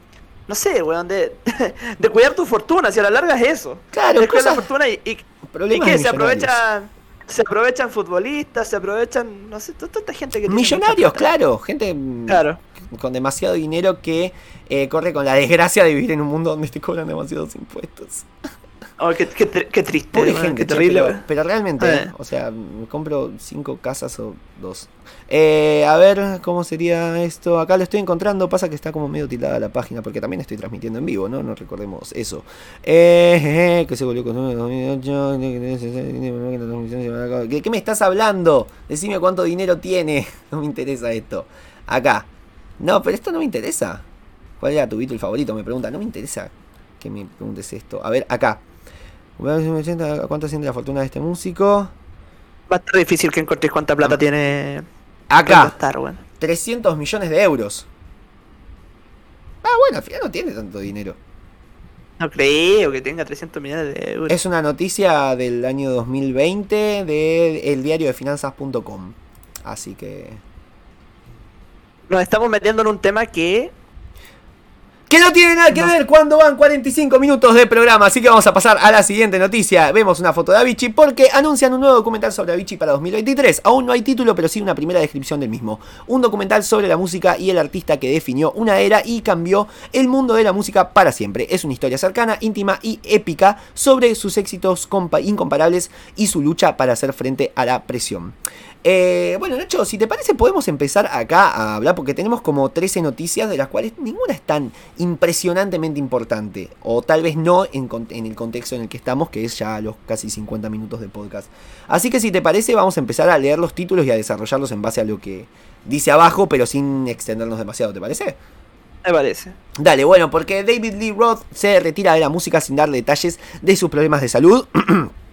No sé, weón, de, de cuidar tu fortuna, si a la larga es eso. Claro, es la fortuna y, y, ¿Y de Se aprovechan, se aprovechan futbolistas, se aprovechan, no sé, esta gente que Millonarios, claro. Gente Claro. con demasiado dinero que eh, corre con la desgracia de vivir en un mundo donde te cobran demasiados impuestos. Oh, qué, qué, qué triste, Pobre gente, qué terrible. pero, weón. pero realmente, Eh. o sea, me compro cinco casas o dos. Eh, a ver, ¿cómo sería esto? Acá lo estoy encontrando, pasa que está como medio tildada la página, porque también estoy transmitiendo en vivo, ¿no? No recordemos eso. Eh, eh, que se volvió con 2008. ¿Qué, ¿Qué me estás hablando? Decime cuánto dinero tiene. No me interesa esto. Acá. No, pero esto no me interesa. ¿Cuál era tu Beatle favorito? Me pregunta. No me interesa que me preguntes esto. A ver, acá. ¿Cuánto asciende la fortuna de este músico? Va a estar difícil que encontréis cuánta plata Ah. tiene. Acá, Ringo Starr, weón. 300 millones de euros. Ah, bueno, al final no tiene tanto dinero. No creo que tenga 300 millones de euros. Es una noticia del año 2020 de el diario de finanzas.com. Así que... Nos estamos metiendo en un tema que. Que no tiene nada que No. ver cuando van 45 minutos de programa, así que vamos a pasar a la siguiente noticia. Vemos una foto de Avicii porque anuncian un nuevo documental sobre Avicii para 2023. Aún no hay título, pero sí una primera descripción del mismo. Un documental sobre la música y el artista que definió una era y cambió el mundo de la música para siempre. Es una historia cercana, íntima y épica sobre sus éxitos compa- incomparables y su lucha para hacer frente a la presión. Eh, bueno, Nacho, si te parece, podemos empezar acá a hablar porque tenemos como 13 noticias de las cuales ninguna es tan impresionantemente importante. O tal vez no en, el contexto en el que estamos, que es ya los casi 50 minutos de podcast. Así que si te parece, vamos a empezar a leer los títulos y a desarrollarlos en base a lo que dice abajo, pero sin extendernos demasiado, ¿te parece? Me parece. Dale, bueno, porque David Lee Roth se retira de la música sin dar detalles de sus problemas de salud.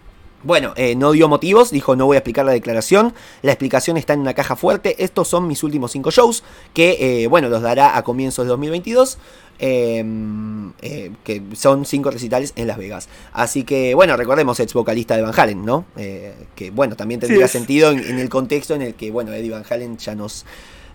Bueno, eh, no dio motivos, dijo no voy a explicar la declaración, la explicación está en una caja fuerte, estos son mis últimos cinco shows, que eh, bueno, los dará a comienzos de 2022, eh, eh, que son cinco recitales en Las Vegas. Así que bueno, recordemos ex vocalista de Van Halen, ¿no? Eh, que bueno, también tendría sentido en, en el contexto en el que bueno, Eddie Van Halen ya nos,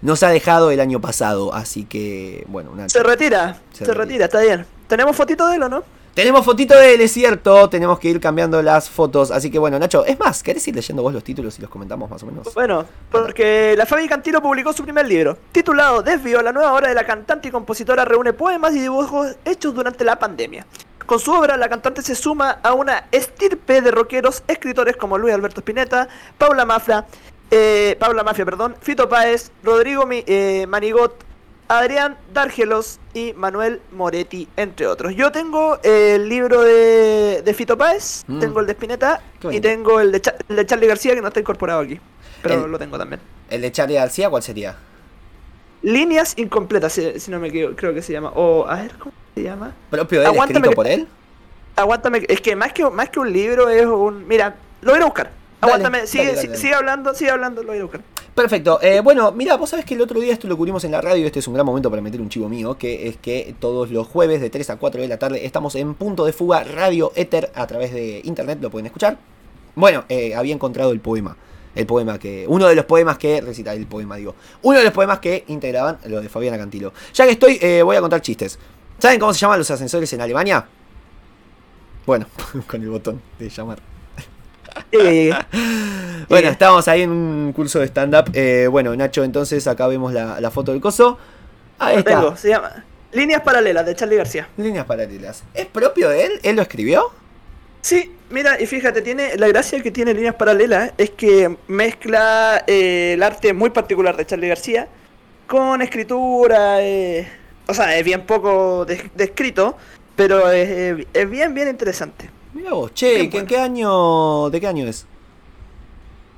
nos ha dejado el año pasado, así que bueno, una... Se retira. Se Se, retira. retira, está bien. ¿Tenemos fotito de él o no? Tenemos fotito de él, es cierto. Tenemos que ir cambiando las fotos. Así que bueno, Nacho, es más, ¿querés ir leyendo vos los títulos y los comentamos más o menos? Bueno, porque la Fabi Cantilo publicó su primer libro, titulado Desvío, la nueva obra de la cantante y compositora reúne poemas y dibujos hechos durante la pandemia. Con su obra, la cantante se suma a una estirpe de rockeros, escritores como Luis Alberto Spinetta, Paula Mafia, eh, Paula Mafia, perdón, Fito Páez, Rodrigo eh, Manigot, Adrián Dárgelos y Manuel Moretti, entre otros. Yo tengo el libro de, de Fito Páez, Mm. tengo el de Spinetta y tengo el de, Cha- el de Charlie García que no está incorporado aquí. Pero El- lo tengo también. ¿El de Charlie García cuál sería? Líneas incompletas, si, si no me equivoco, creo que se llama. O, a ver, ¿cómo se llama? ¿Propio de él, Aguántame escrito que- por él? Aguántame, es que más que más que un libro es un. Mira, lo voy a buscar. Dale, Aguántame, sigue, dale, dale, si- dale. sigue hablando, sigue hablando, lo voy a buscar. Perfecto. Eh, bueno, mira, vos sabés que el otro día esto lo cubrimos en la radio. Este es un gran momento para meter un chivo mío. Que es que todos los jueves de 3 a 4 de la tarde estamos en Punto de Fuga Radio Ether a través de internet. Lo pueden escuchar. Bueno, eh, había encontrado el poema. El poema que. Uno de los poemas que. Recita el poema, digo. Uno de los poemas que integraban lo de Fabiana Cantilo. Ya que estoy, eh, voy a contar chistes. ¿Saben cómo se llaman los ascensores en Alemania? Bueno, con el botón de llamar. Eh, Bueno, Eh. estábamos ahí en un curso de stand-up. Eh, bueno, Nacho, entonces acá vemos la, la foto del coso. Ahí lo está. tengo, se llama Líneas Paralelas de Charlie García. Líneas paralelas. ¿Es propio de él? ¿Él lo escribió? Sí, mira, y fíjate, tiene la gracia que tiene Líneas Paralelas es que mezcla eh, el arte muy particular de Charlie García con escritura. eh, o sea, es bien poco des- descrito, pero es, es bien, bien interesante. Mira vos, che, Bien ¿qué- bueno. ¿qué año? ¿De qué año es?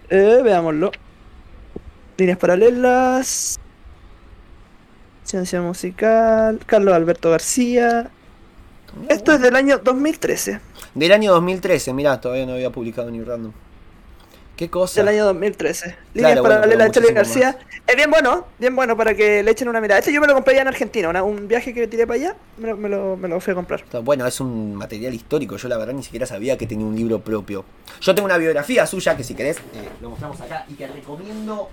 Eh, veámoslo. Líneas paralelas. Ciencia musical. Carlos Alberto García. Esto es del año 2013. Del año 2013, mirá, todavía no había publicado ni random. ¿Qué cosa? Del año 2013. Líneas Claro, bueno, paralelas de pero Charlie García. Es bien bueno, bien bueno para que le echen una mirada. Este yo me lo compré en Argentina. una- un viaje que tiré para allá, me lo, me lo, me lo fui a comprar. Bueno, es un material histórico. Yo la verdad ni siquiera sabía que tenía un libro propio. Yo tengo una biografía suya que si querés eh, lo mostramos acá y que recomiendo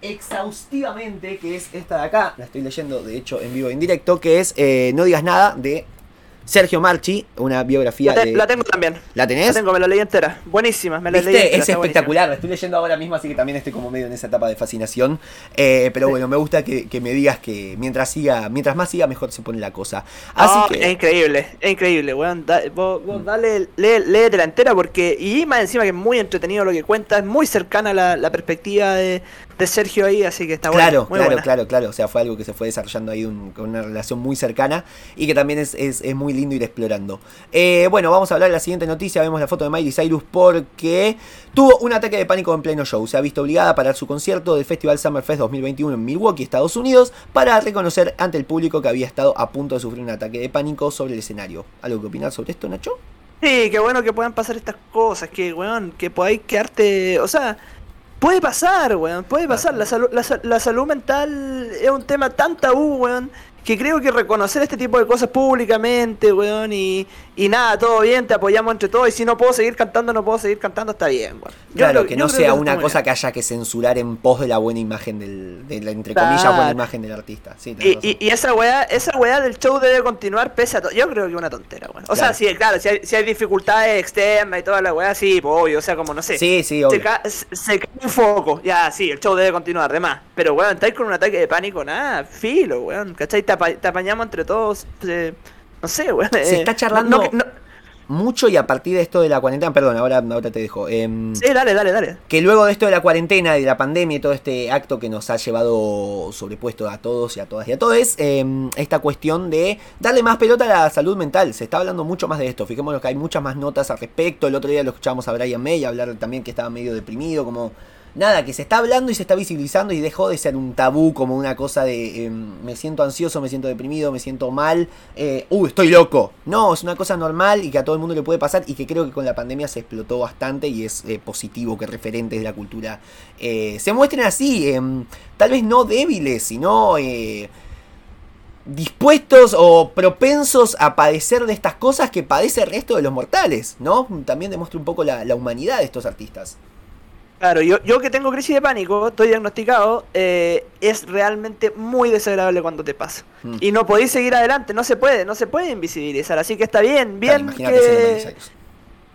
exhaustivamente, que es esta de acá. La estoy leyendo, de hecho, en vivo e en directo, que es eh, No digas nada de Sergio Marchi, una biografía La, te- de... la tengo también. ¿La La tenés? tengo, me la leí entera. Buenísima, me la leí entera. Es espectacular, la estoy leyendo ahora mismo, así que también estoy como medio en esa etapa de fascinación. Eh, pero bueno, me gusta que, que me digas que mientras siga, mientras más siga, mejor se pone la cosa. Así No, que. Es increíble, es increíble, weón. Da- vos, vos dale, lee, léetela entera porque. Y más encima que es muy entretenido lo que cuenta, es muy cercana la, la perspectiva de, de Sergio ahí, así que está Claro, bueno. Muy claro, buena. claro, claro. O sea, fue algo que se fue desarrollando ahí un- con una relación muy cercana y que también es, es- es muy lindo ir explorando. Eh, bueno, vamos a hablar de la siguiente noticia. Vemos la foto de Miley Cyrus porque tuvo un ataque de pánico en pleno show. Se ha visto obligada a parar su concierto del Festival Summerfest 2021 en Milwaukee, Estados Unidos, para reconocer ante el público que había estado a punto de sufrir un ataque de pánico sobre el escenario. ¿Algo que opinar sobre esto, Nacho? Sí, qué bueno que puedan pasar estas cosas, que, weón, que podáis quedarte, o sea, puede pasar, weón, puede pasar. La, salud la, la salud mental es un tema tan tabú, weón, que creo que reconocer este tipo de cosas públicamente, weón, y, y nada, todo bien, te apoyamos entre todos, y si no puedo seguir cantando, no puedo seguir cantando, está bien. Yo Claro, creo- que no sea una cosa que haya que censurar en pos de la buena imagen del, de la, entre comillas, Claro. buena imagen del artista. Sí, Y, razón. y, y esa weá, esa weá del show debe continuar pese a todo. Yo creo que es una tontera, weón. O sea, sí, claro, si hay, si hay dificultades externas y toda la weá, sí, pues obvio, o sea, como no sé. Sí, sí, se, obvio. ca- se- se cae un foco, ya, sí, el show debe continuar, demás. Pero, weón, estáis con un ataque de pánico, nada, filo, weón, ¿cachai? Te, apa- te apañamos entre todos, eh, no sé, weón. Se eh, está charlando- no- no- Mucho y a partir de esto de la cuarentena, perdón, ahora, ahora te dejo. em, sí, dale, dale, dale. que luego de esto de la cuarentena, de la pandemia y todo este acto que nos ha llevado sobrepuesto a todos y a todas y a todos, em, esta cuestión de darle más pelota a la salud mental. Se está hablando mucho más de esto. Fijémonos que hay muchas más notas al respecto. El otro día lo escuchamos a Brian May hablar también que estaba medio deprimido, como nada, que se está hablando y se está visibilizando y dejó de ser un tabú, como una cosa de em, me siento ansioso, me siento deprimido, me siento mal, eh, uh, estoy loco. No, es una cosa normal y que a todo el mundo le puede pasar y que creo que con la pandemia se explotó bastante y es eh, positivo que referentes de la cultura eh, se muestren así, em, tal vez no débiles, sino... dispuestos o propensos a padecer de estas cosas que padece el resto de los mortales, ¿no? También demuestra un poco la humanidad de estos artistas. Claro, yo, yo que tengo crisis de pánico, estoy diagnosticado, eh, es realmente muy desagradable cuando te pasa. Mm. Y no podéis seguir adelante, no se puede, no se puede invisibilizar. Así que está bien, Claro, bien Miley que...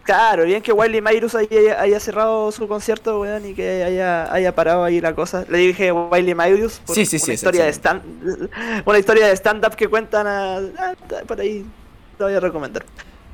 Claro, bien que Wiley Mayrus haya, haya cerrado su concierto, weón, y que haya, haya parado ahí la cosa. Le dije Wiley Mayrus por Sí, sí, sí, una, es historia de stand, una historia de stand-up que cuentan a, ah, por ahí. Lo voy a recomendar.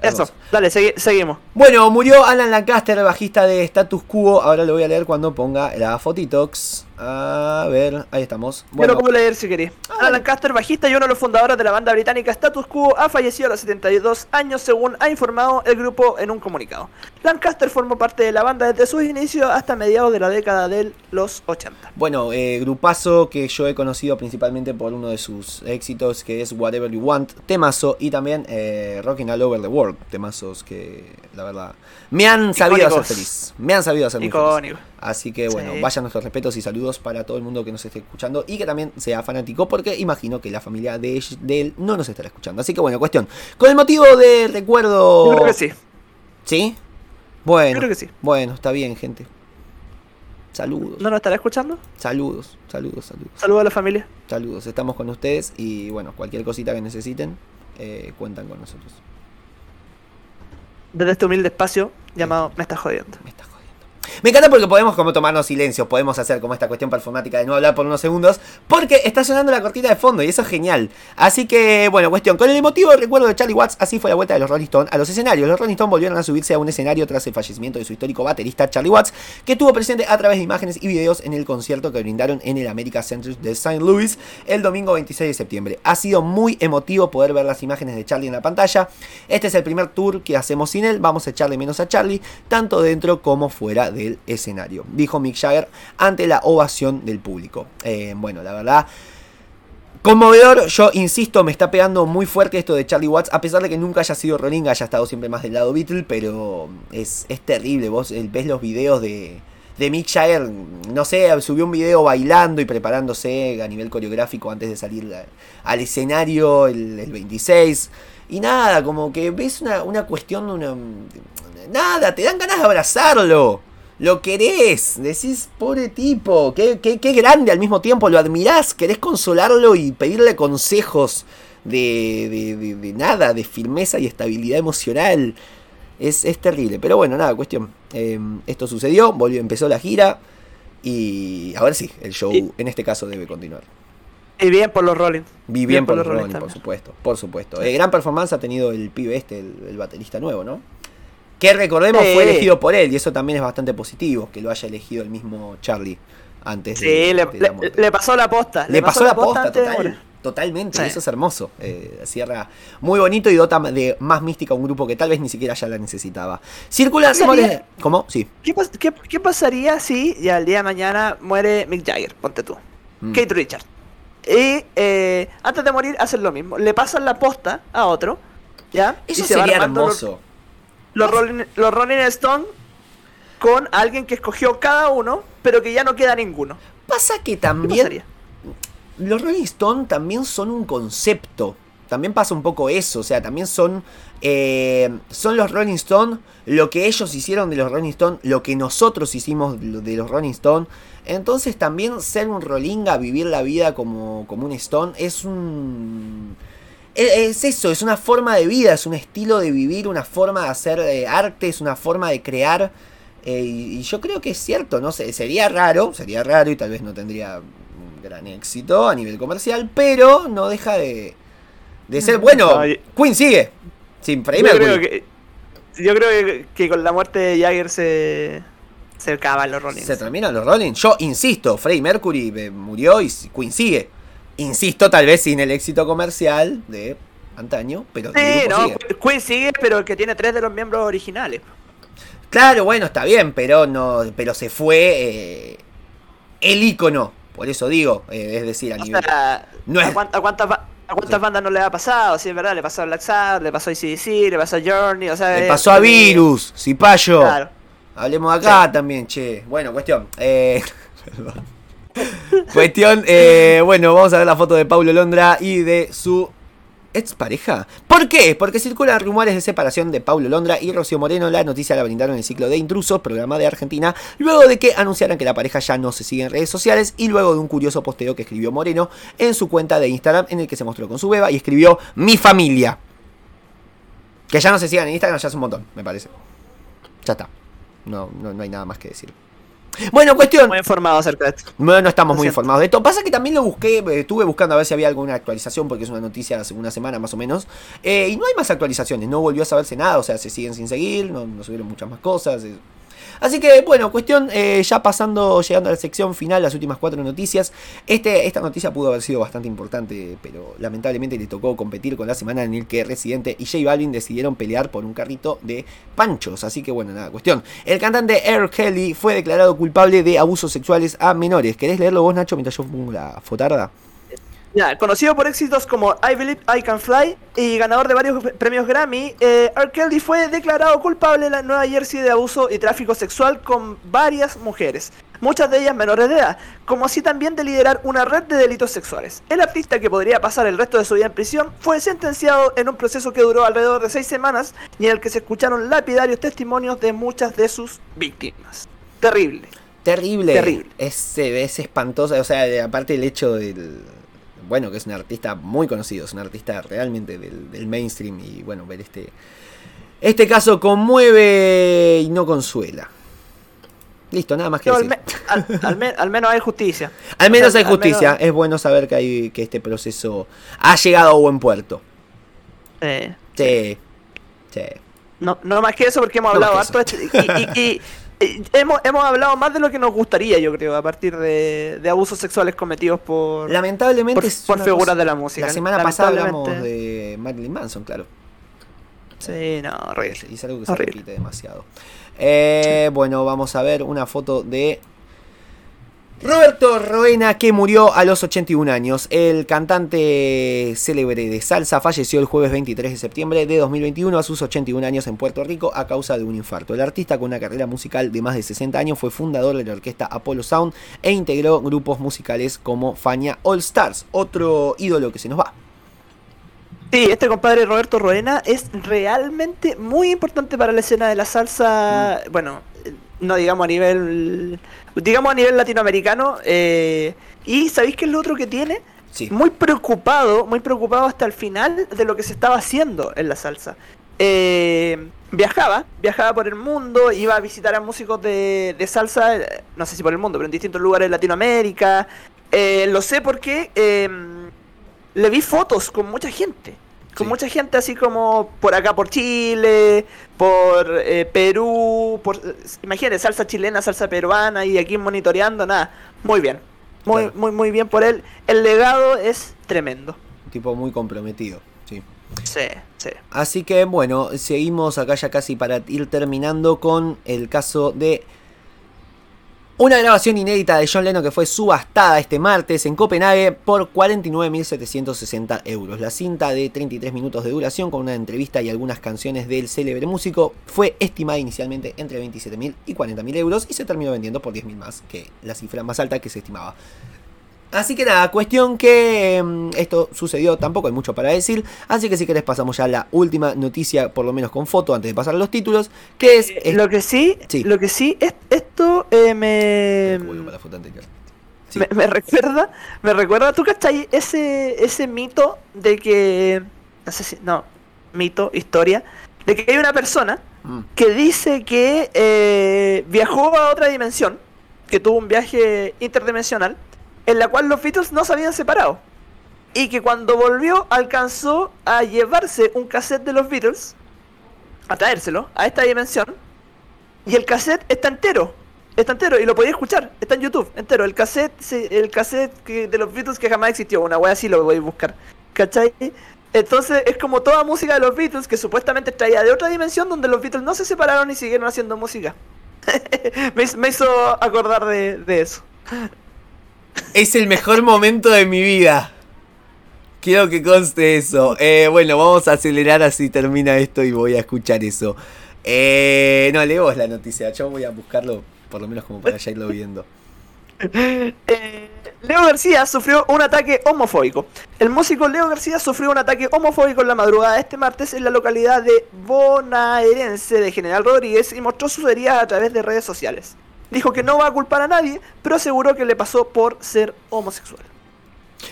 Hermoso. Eso, dale, segui- seguimos. Bueno, murió Alan Lancaster, bajista de Status Quo. Ahora lo voy a leer cuando ponga la fotitox. A ver, ahí estamos. Bueno, puedo leer si querés. Alan Lancaster, bajista y uno de los fundadores de la banda británica Status Quo, ha fallecido a los 72 años, según ha informado el grupo en un comunicado. Lancaster formó parte de la banda desde sus inicios hasta mediados de la década de los 80. Bueno, eh, grupazo que yo he conocido principalmente por uno de sus éxitos que es Whatever You Want, temazo, y también eh, Rocking All Over the World, temazos que la verdad me han sabido Icónicos. hacer feliz. Me han sabido hacer muy feliz. Así que bueno, Sí. vayan nuestros respetos y saludos para todo el mundo que nos esté escuchando y que también sea fanático, porque imagino que la familia de, él no nos estará escuchando. Así que bueno, cuestión. Con el motivo del recuerdo. Yo creo que sí. ¿Sí? Bueno. Yo creo que sí. Bueno, está bien, gente. Saludos. ¿No nos estará escuchando? Saludos, saludos, saludos. Saludos a la familia. Saludos, estamos con ustedes y bueno, cualquier cosita que necesiten, eh, cuentan con nosotros. Desde este humilde espacio llamado Me estás jodiendo. Me está jodiendo. Me encanta porque podemos como tomarnos silencio, podemos hacer como esta cuestión performática de no hablar por unos segundos, porque está sonando la cortina de fondo y eso es genial. Así que, bueno, cuestión, con el emotivo recuerdo de Charlie Watts, así fue la vuelta de los Rolling Stones a los escenarios. Los Rolling Stones volvieron a subirse a un escenario tras el fallecimiento de su histórico baterista Charlie Watts, que estuvo presente a través de imágenes y videos en el concierto que brindaron en el America Center de St. Louis el domingo 26 de septiembre. Ha sido muy emotivo poder ver las imágenes de Charlie en la pantalla. Este es el primer tour que hacemos sin él, vamos a echarle menos a Charlie, tanto dentro como fuera del escenario, dijo Mick Jagger ante la ovación del público. Eh, bueno, la verdad... Conmovedor, yo insisto, me está pegando muy fuerte esto de Charlie Watts, a pesar de que nunca haya sido Rolling, haya estado siempre más del lado Beatle, pero es, es terrible, vos eh, ves los videos de, de Mick Jagger, no sé, subió un video bailando y preparándose a nivel coreográfico antes de salir al escenario el, el 26, y nada, como que ves una, una cuestión, una, nada, te dan ganas de abrazarlo. Lo querés, decís, pobre tipo, qué, qué, qué grande al mismo tiempo, lo admirás, querés consolarlo y pedirle consejos de, de, de- de nada, de firmeza y estabilidad emocional. Es, es terrible, pero bueno, nada, cuestión. eh, esto sucedió, volvió, empezó la gira y a ver si el show Y- en este caso debe continuar. Y bien por los Rolling. Vi bien, por los Rolling Rolling, por supuesto, por supuesto. Eh, gran performance ha tenido el pibe este, el, el baterista nuevo, ¿no? Que recordemos fue elegido por él y eso también es bastante positivo, que lo haya elegido el mismo Charlie antes de, le, de la le- muerte. le pasó la posta. Le pasó la posta, total, morir. totalmente, Sí. eso es hermoso. Eh, cierra muy bonito y dota de más mística a un grupo que tal vez ni siquiera ya la necesitaba. Circula rumores- ¿Cómo? Sí. ¿Qué, qué- qué pasaría si ya el día de mañana muere Mick Jagger? Ponte tú. Mm. Kate Richards. Y eh, antes de morir hacen lo mismo. Le pasan la posta a otro. ¿Ya? Eso y se sería hermoso. los Rolling, los Rolling Stones con alguien que escogió cada uno, pero que ya no queda ninguno. Pasa que ¿Qué también los Rolling Stone también son un concepto. También pasa un poco eso. O sea, también son. eh, son los Rolling Stone lo que ellos hicieron de los Rolling Stone, lo que nosotros hicimos de los Rolling Stone. Entonces también ser un Rollinga, vivir la vida como, como un Stone, es un. E- Es eso, es una forma de vida, es un estilo de vivir, una forma de hacer eh, arte, es una forma de crear. eh, y, y yo creo que es cierto, no sé, sería raro, sería raro y tal vez no tendría un gran éxito a nivel comercial, pero no deja de, de ser bueno. Ay. Queen sigue, sin Freddie Yo Mercury. creo, que, yo creo que, que con la muerte de Jagger se, se acaban los Rolling. Se terminan los Rolling. Yo insisto, Freddie Mercury eh, murió y Queen sigue. Insisto, tal vez sin el éxito comercial de antaño, pero Sí, no, sigue. Queen sigue, pero el que tiene tres de los miembros originales. Claro, bueno, está bien, pero no, pero se fue eh, el ícono. Por eso digo, eh, es decir, a O nivel. sea, no ¿a, es- a cuántas, a cuántas Sí. bandas no le ha pasado? Sí, es verdad, le pasó a Black Sabbath, le pasó a ACDC, le pasó a Journey, o sea... Le pasó a Virus, Cipayo. Claro. Hablemos acá también, che. Bueno, cuestión. Eh, perdón. Cuestión, eh, bueno, vamos a ver la foto de Paulo Londra y de su expareja. ¿Por qué? Porque circulan rumores de separación de Paulo Londra y Rocío Moreno. La noticia la brindaron en el ciclo de Intrusos, programa de Argentina, luego de que anunciaran que la pareja ya no se sigue en redes sociales y luego de un curioso posteo que escribió Moreno en su cuenta de Instagram en el que se mostró con su beba y escribió mi familia. Que ya no se sigan en Instagram ya es un montón, me parece. Ya está. No, no, no hay nada más que decir. Bueno, cuestión. Muy informado acerca de esto. No, no estamos muy informados de esto. Pasa que también lo busqué, eh, estuve buscando a ver si había alguna actualización, porque es una noticia hace una semana más o menos. eh, y no hay más actualizaciones, no volvió a saberse nada, o sea, se siguen sin seguir, no, no subieron muchas más cosas. Así que, bueno, cuestión, eh, ya pasando, llegando a la sección final, las últimas cuatro noticias. Este, esta noticia pudo haber sido bastante importante, pero lamentablemente le tocó competir con la semana en el que Residente y J Balvin decidieron pelear por un carrito de panchos. Así que, bueno, nada, cuestión. El cantante R. Kelly fue declarado culpable de abusos sexuales a menores. ¿Querés leerlo vos, Nacho, mientras yo pongo la fotarda? Ya, conocido por éxitos como I Believe I Can Fly y ganador de varios premios Grammy, eh, R. Kelly fue declarado culpable en la Nueva Jersey de abuso y tráfico sexual con varias mujeres, muchas de ellas menores de edad, como así también de liderar una red de delitos sexuales. El artista que podría pasar el resto de su vida en prisión fue sentenciado en un proceso que duró alrededor de seis semanas y en el que se escucharon lapidarios testimonios de muchas de sus víctimas. Terrible. Terrible. Terrible. Es, es espantosa. O sea, aparte el hecho del. Bueno, que es un artista muy conocido, es un artista realmente del, del mainstream. Y bueno, ver este. Este caso conmueve y no consuela. Listo, nada más que Pero al, decir. me- al- al me- al menos hay justicia. Al menos o sea, hay justicia. menos- Es bueno saber que, hay, que este proceso ha llegado a buen puerto. Eh, Sí. Sí. no, no más que eso porque hemos No hablado harto este- y- y hemos, hemos hablado más de lo que nos gustaría, yo creo, a partir de, de abusos sexuales cometidos por, Lamentablemente por, por figuras cosa- de la música. La semana pasada hablamos de Marilyn Manson, claro. Sí, no, horrible. Y es algo que se repite demasiado. Eh, Bueno, vamos a ver una foto de Roberto Roena, que murió a los 81 años. El cantante célebre de salsa falleció el jueves 23 de septiembre de 2021 a sus 81 años en Puerto Rico a causa de un infarto. El artista con una carrera musical de más de 60 años fue fundador de la orquesta Apollo Sound e integró grupos musicales como Fania All Stars, otro ídolo que se nos va. Sí, este compadre Roberto Roena es realmente muy importante para la escena de la salsa. Mm. Bueno, no digamos a nivel. Digamos a nivel latinoamericano. eh, y ¿sabéis qué es lo otro que tiene? Sí. Muy preocupado, muy preocupado hasta el final de lo que se estaba haciendo en la salsa. Eh, viajaba, viajaba por el mundo, iba a visitar a músicos de, de salsa, eh, no sé si por el mundo, pero en distintos lugares de Latinoamérica. Eh, lo sé porque le vi fotos con mucha gente. Con Sí. mucha gente así como por acá por Chile, por eh, Perú, por imagínate, salsa chilena, salsa peruana y aquí monitoreando, nada. Muy bien. Muy, Claro. muy, muy bien por él. El legado es tremendo. Un tipo muy comprometido. Sí. Sí, sí. Así que bueno, seguimos acá ya casi para ir terminando con el caso de Una grabación inédita de John Lennon que fue subastada este martes en Copenhague por 49.760 euros. La cinta de 33 minutos de duración con una entrevista y algunas canciones del célebre músico fue estimada inicialmente entre 27.000 y 40.000 euros y se terminó vendiendo por 10.000 más que la cifra más alta que se estimaba. Así que nada, cuestión que mm, esto sucedió, tampoco hay mucho para decir, así que si querés pasamos ya a la última noticia, por lo menos con foto, antes de pasar a los títulos, que es... Eh, lo que sí, Sí. lo que sí, es, esto eh, me, la foto anterior. Sí. me, me recuerda, me recuerda, ¿tú cachai ese, ese mito de que, no sé si, no, mito, historia, de que hay una persona Mm. que dice que eh, viajó a otra dimensión, que tuvo un viaje interdimensional, en la cual los Beatles no se habían separado. Y que cuando volvió alcanzó a llevarse un cassette de los Beatles, a traérselo a esta dimensión, y el cassette está entero. Está entero y lo podía escuchar. Está en YouTube, entero. El cassette, se- el cassette de los Beatles que jamás existió. Una wea así lo voy a buscar. ¿Cachai? Entonces es como toda música de los Beatles que supuestamente traía de otra dimensión donde los Beatles no se separaron y siguieron haciendo música. me, hizo- acordar de eso. Es el mejor momento de mi vida. Quiero que conste eso. Eh, bueno, vamos a acelerar así termina esto y voy a escuchar eso. Eh, no, leemos la noticia. Yo voy a buscarlo, por lo menos como para ya irlo viendo. Eh, Leo García sufrió un ataque homofóbico. El músico Leo García sufrió un ataque homofóbico en la madrugada de este martes en la localidad de Bonaerense de General Rodríguez y mostró sus heridas a través de redes sociales. Dijo que no va a culpar a nadie, pero aseguró que le pasó por ser homosexual.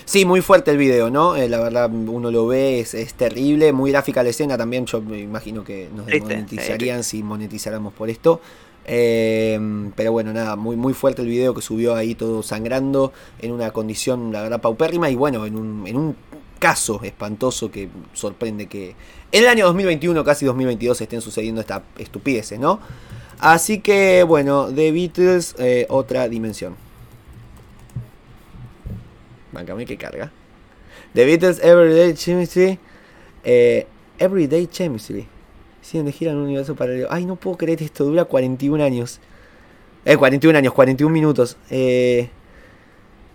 Sí, muy fuerte el video, ¿no? Eh, la verdad, uno lo ve, es, es terrible, muy gráfica la escena también. Yo me imagino que nos monetizarían si monetizáramos por esto. Eh, pero bueno, nada, muy, muy fuerte el video que subió ahí todo sangrando en una condición, la verdad, paupérrima y bueno, en un, en un caso espantoso que sorprende que en el año 2021, casi 2022, estén sucediendo estas estupideces, ¿no? Así que bueno, The Beatles, eh, otra dimensión. Bancame que carga. The Beatles Everyday Chemistry. Eh, Everyday Chemistry. Siguen de gira en un universo paralelo. Ay, no puedo creer esto. Dura 41 años. Eh, 41 años, 41 minutos. Eh,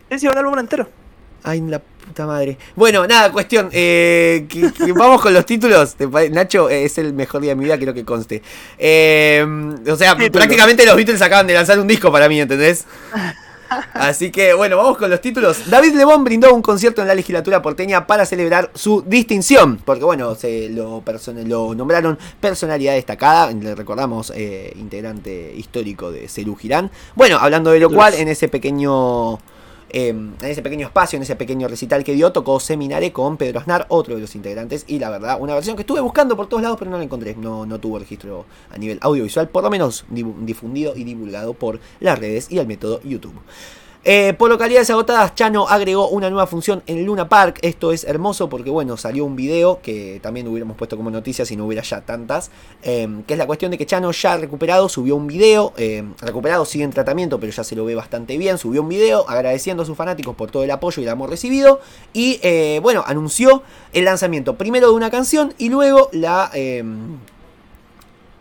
Es un álbum entero. ay, la puta madre. Bueno, nada, cuestión. Eh, que- que vamos con los títulos. ¿Te pare- Nacho, eh, es el mejor día de mi vida, quiero que conste. Eh, o sea, Títulos. prácticamente los Beatles acaban de lanzar un disco para mí, ¿entendés? Así que bueno, vamos con los títulos. David Lebón brindó un concierto en la legislatura porteña para celebrar su distinción. Porque bueno, se lo, person- lo nombraron personalidad destacada. Le recordamos, eh, integrante histórico de Cerú Girán. Bueno, hablando de lo cual, en ese pequeño. Eh, en ese pequeño espacio, en ese pequeño recital que dio, tocó Seminare con Pedro Aznar, otro de los integrantes, y la verdad, una versión que estuve buscando por todos lados, pero no la encontré, no, no tuvo registro a nivel audiovisual, por lo menos difundido y divulgado por las redes y el método YouTube. Eh, por localidades agotadas, Chano agregó una nueva función en Luna Park. Esto es hermoso porque, bueno, salió un video que también hubiéramos puesto como noticia si no hubiera ya tantas. eh, que es la cuestión de que Chano ya recuperado subió un video. eh, recuperado sigue en tratamiento, pero ya se lo ve bastante bien. Subió un video agradeciendo a sus fanáticos por todo el apoyo y el amor recibido. Y, eh, bueno, anunció el lanzamiento primero de una canción y luego la.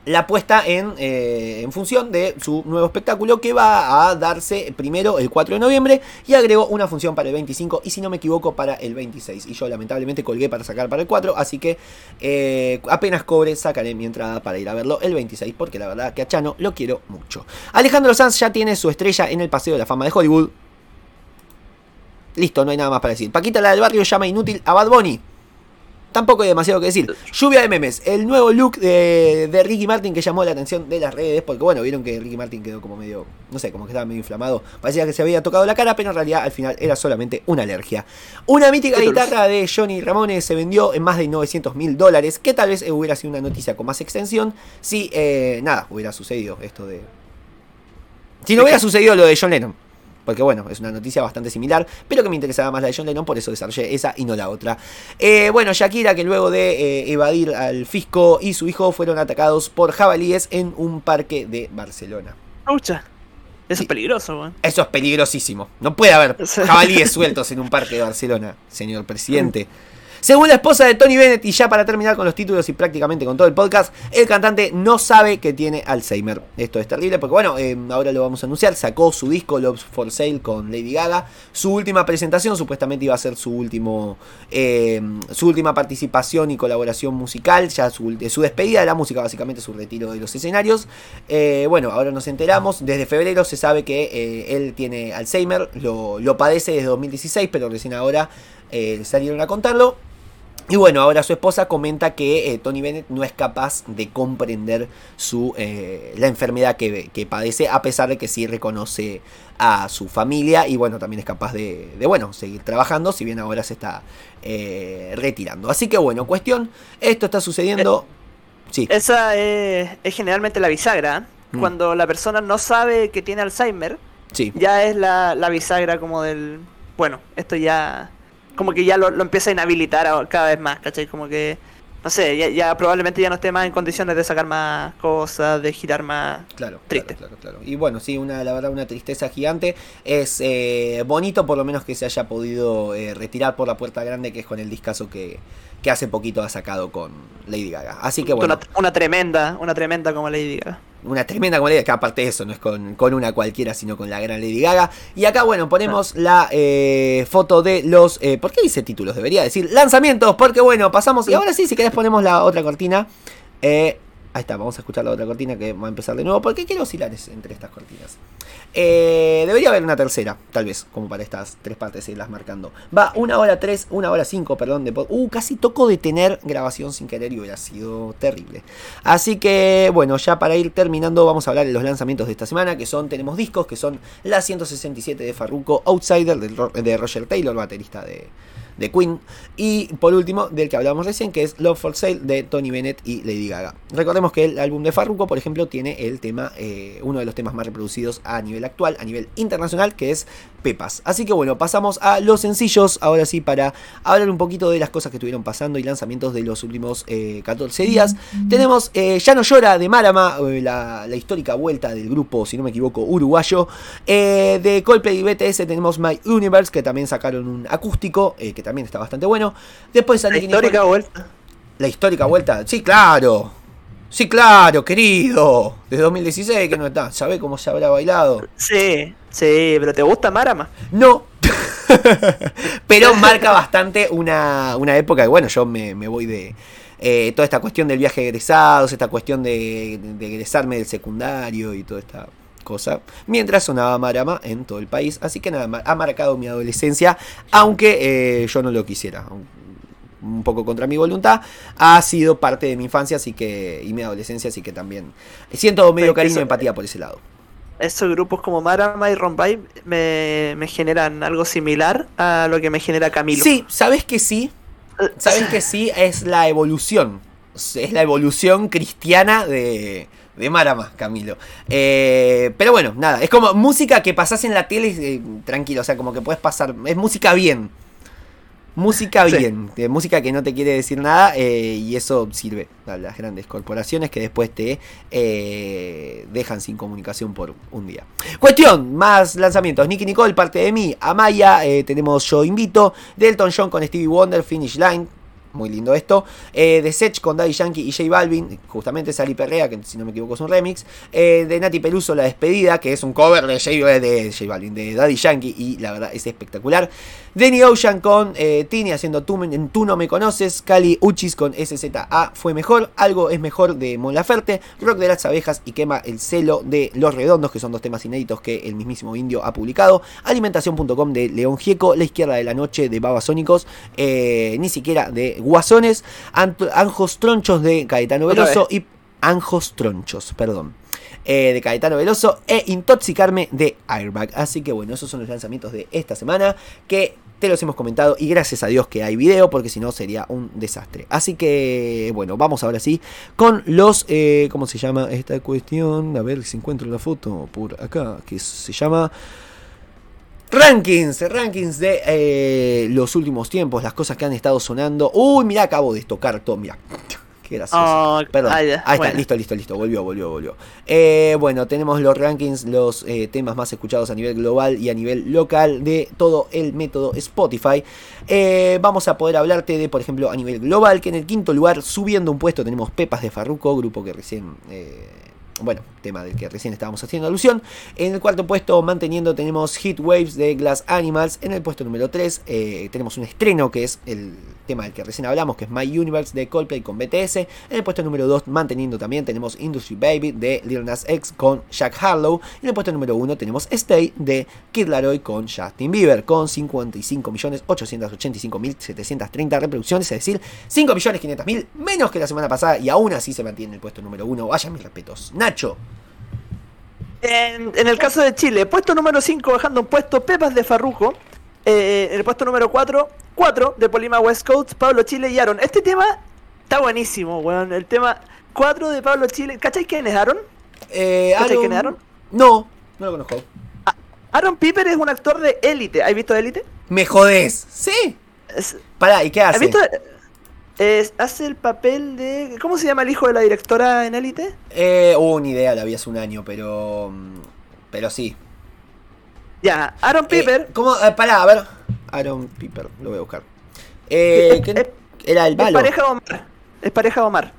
La puesta en, eh, en función de su nuevo espectáculo que va a darse primero el 4 de noviembre y agregó una función para el 25 y si no me equivoco para el 26 y yo lamentablemente colgué para sacar para el 4 así que eh, apenas cobre sacaré mi entrada para ir a verlo el 26 porque la verdad que a Chano lo quiero mucho. Alejandro Sanz ya tiene su estrella en el Paseo de la Fama de Hollywood. Listo no hay nada más para decir. Paquita la del barrio llama inútil a Bad Bunny Tampoco hay demasiado que decir. Lluvia de memes. El nuevo look de, de Ricky Martin que llamó la atención de las redes. Porque bueno, vieron que Ricky Martin quedó como medio. No sé, como que estaba medio inflamado. Parecía que se había tocado la cara, pero en realidad al final era solamente una alergia. Una mítica guitarra de Johnny Ramones se vendió en más de 900 mil dólares. Que tal vez hubiera sido una noticia con más extensión. Si, eh, nada, hubiera sucedido esto de. Si no hubiera sucedido lo de John Lennon. Porque bueno, es una noticia bastante similar, pero que me interesaba más la de John Lennon, por eso desarrollé esa y no la otra. Eh, bueno, Shakira, que luego de eh, evadir al fisco y su hijo fueron atacados por jabalíes en un parque de Barcelona. Escucha. Eso es peligroso, weón. Eso es peligrosísimo. No puede haber jabalíes sueltos en un parque de Barcelona, señor presidente. Según la esposa de Tony Bennett, y ya para terminar con los títulos y prácticamente con todo el podcast, el cantante no sabe que tiene Alzheimer. Esto es terrible porque, bueno, eh, ahora lo vamos a anunciar. Sacó su disco Love for Sale con Lady Gaga. Su última presentación supuestamente iba a ser su último eh, su última participación y colaboración musical. Ya su, su, despedida de la música, básicamente su retiro de los escenarios. Eh, bueno, ahora nos enteramos. Desde febrero se sabe que él tiene Alzheimer. Lo, lo padece desde 2016, pero recién ahora salieron a contarlo. Y bueno, ahora su esposa comenta que eh, Tony Bennett no es capaz de comprender su, eh, la enfermedad que, padece, a pesar de que sí reconoce a su familia y bueno, también es capaz de, bueno, seguir trabajando, si bien ahora se está eh, retirando. Así que bueno, cuestión, esto está sucediendo... Sí. Esa es, generalmente la bisagra. Mm. Cuando la persona no sabe que tiene Alzheimer, sí. ya es la, la bisagra como del... Bueno, esto ya como que ya lo, empieza a inhabilitar cada vez más, ¿cachai? Como que, no sé, ya, probablemente ya no esté más en condiciones de sacar más cosas, de girar más. Claro, triste. Claro, claro, Y bueno, sí, una, la verdad, una tristeza gigante. Es eh, bonito por lo menos que se haya podido eh, retirar por la puerta grande, que es con el discazo que, que hace poquito ha sacado con Lady Gaga. Así que bueno. Una, tremenda, una tremenda como Lady Gaga. Una tremenda Gaga, que aparte de eso, no es con, una cualquiera, sino con la gran Lady Gaga. Y acá, bueno, ponemos la eh, foto de los. Eh, ¿Por qué dice títulos? Debería decir lanzamientos, porque bueno, pasamos. Y ahora sí, si querés, ponemos la otra cortina. Eh, Ahí está, vamos a escuchar la otra cortina que va a empezar de nuevo. porque quiero oscilar entre estas cortinas? Eh, debería haber una tercera, tal vez, como para estas tres partes irlas marcando. Va una hora tres, una hora cinco, perdón. De uh, casi toco de tener grabación sin querer y hubiera sido terrible. Así que, bueno, ya para ir terminando, vamos a hablar de los lanzamientos de esta semana. Que son, tenemos discos, que son la 167 de Farruko, Outsider de Roger Taylor, baterista de de Queen. Y por último, del que hablábamos recién, que es Love for Sale de Tony Bennett y Lady Gaga. Recordemos que el álbum de Farruko, por ejemplo, tiene el tema, eh, uno de los temas más reproducidos a nivel actual, a nivel internacional, que es Pepas. Así que bueno, pasamos a los sencillos, ahora sí, para hablar un poquito de las cosas que estuvieron pasando y lanzamientos de los últimos 14 eh, días. Tenemos eh, Ya no llora de Marama, la, la, histórica vuelta del grupo, si no me equivoco, uruguayo. de Coldplay y BTS tenemos My Universe, que también sacaron un acústico, que también está bastante bueno. Después La histórica vuelta. La histórica vuelta, sí, claro. Sí, claro, querido. Desde 2016 que no está. ¿Sabés cómo se habrá bailado? Sí, sí, pero ¿te gusta Marama? No. pero marca bastante una, una época. Bueno, yo me, voy de. Eh, toda esta cuestión del viaje de egresados, esta cuestión de, de egresarme del secundario y toda esta cosa, mientras sonaba Marama en todo el país. Así que nada, ha marcado mi adolescencia, aunque eh, yo no lo quisiera. Un poco contra mi voluntad, ha sido parte de mi infancia así que y mi adolescencia, así que también siento medio cariño y empatía por ese lado. Estos grupos como Marama y Rombay me, me generan algo similar a lo que me genera Camilo. Sí, sabes que sí, sabes que sí, es la evolución, es la evolución cristiana de, de Marama, Camilo. Eh, pero bueno, nada, es como música que pasás en la tele eh, tranquilo, o sea, como que puedes pasar, es música bien. Música bien, música que no te quiere decir nada eh, y eso sirve a las grandes corporaciones que después te dejan sin comunicación por un día. Cuestión, más lanzamientos. Nicky Nicole, parte de mí. Amaya, tenemos Yo Invito. Delton John con Stevie Wonder, Finish Line muy lindo esto. Eh, de Sech con Daddy Yankee y J Balvin, justamente Sally Perrea, que si no me equivoco es un remix. Eh, de Nati Peluso, La Despedida, que es un cover de J, de J Balvin, de Daddy Yankee, y la verdad es espectacular. Danny Ocean con eh, Tini haciendo tú, tú no me conoces. Cali Uchis con SZA fue mejor. Algo es mejor de Mon Laferte. Rock de las abejas y quema el celo de Los Redondos, que son dos temas inéditos que el mismísimo Indio ha publicado. Alimentación.com de León Gieco. La izquierda de la noche de Babasónicos. ni siquiera de Guasones, Anjos Tronchos de Caetano Veloso y Anjos Tronchos, perdón. Eh, de Caetano Veloso e Intoxicarme de Airbag. Así que bueno, esos son los lanzamientos de esta semana que te los hemos comentado y gracias a Dios que hay video porque si no sería un desastre. Así que bueno, vamos ahora sí con los, eh, ¿cómo se llama esta cuestión? A ver si encuentro la foto por acá, que se llama... Rankings, rankings de eh, los últimos tiempos, las cosas que han estado sonando. Uy, mira, acabo de tocar todo. Qué gracioso. Oh, Perdón. ah, Ahí está, bueno. listo, listo, listo. Volvió, volvió, volvió. Eh, bueno, tenemos los rankings, los eh, temas más escuchados a nivel global y a nivel local de todo el método Spotify. Eh, vamos a poder hablarte de, por ejemplo, a nivel global, que en el quinto lugar, subiendo un puesto, tenemos Pepas de Farruco, grupo que recién. Eh, bueno, tema del que recién estábamos haciendo alusión. En el cuarto puesto, manteniendo, tenemos Hit Waves de Glass Animals. En el puesto número 3, tenemos un estreno que es el tema del que recién hablamos, que es My Universe de Coldplay con BTS. En el puesto número 2, manteniendo también, tenemos Industry Baby de Lil Nas X con Jack Harlow. En el puesto número 1 tenemos Stay de Kid Laroi con Justin Bieber, con 55.885.730 reproducciones, es decir, 5.500.000 menos que la semana pasada y aún así se mantiene en el puesto número 1. Vayan mis respetos. Nacho. En, en el caso de Chile, puesto número 5 bajando un puesto Pepas de Farrujo. Eh, en el puesto número 4, 4 de Polima West Coast, Pablo Chile y Aaron. Este tema está buenísimo, weón. El tema 4 de Pablo Chile. ¿Cachai quién es Aaron? Eh, ¿Cachai Aaron- quién es Aaron? No, no lo conozco. Aaron Piper es un actor de Élite. ¿Has visto Élite? Me jodés. Sí. Es- Pará, ¿y qué ¿Has hace? visto? Es- hace el papel de. ¿Cómo se llama el hijo de la directora en Élite? Eh, hubo una idea, la vi hace un año, pero. mm, Pero sí. Ya, Aaron Piper. Eh, ¿Cómo? Eh, pará, a ver. Aaron Piper, lo voy a buscar. Eh, Es- ¿qué- es- era el es pareja Omar. Es pareja Omar.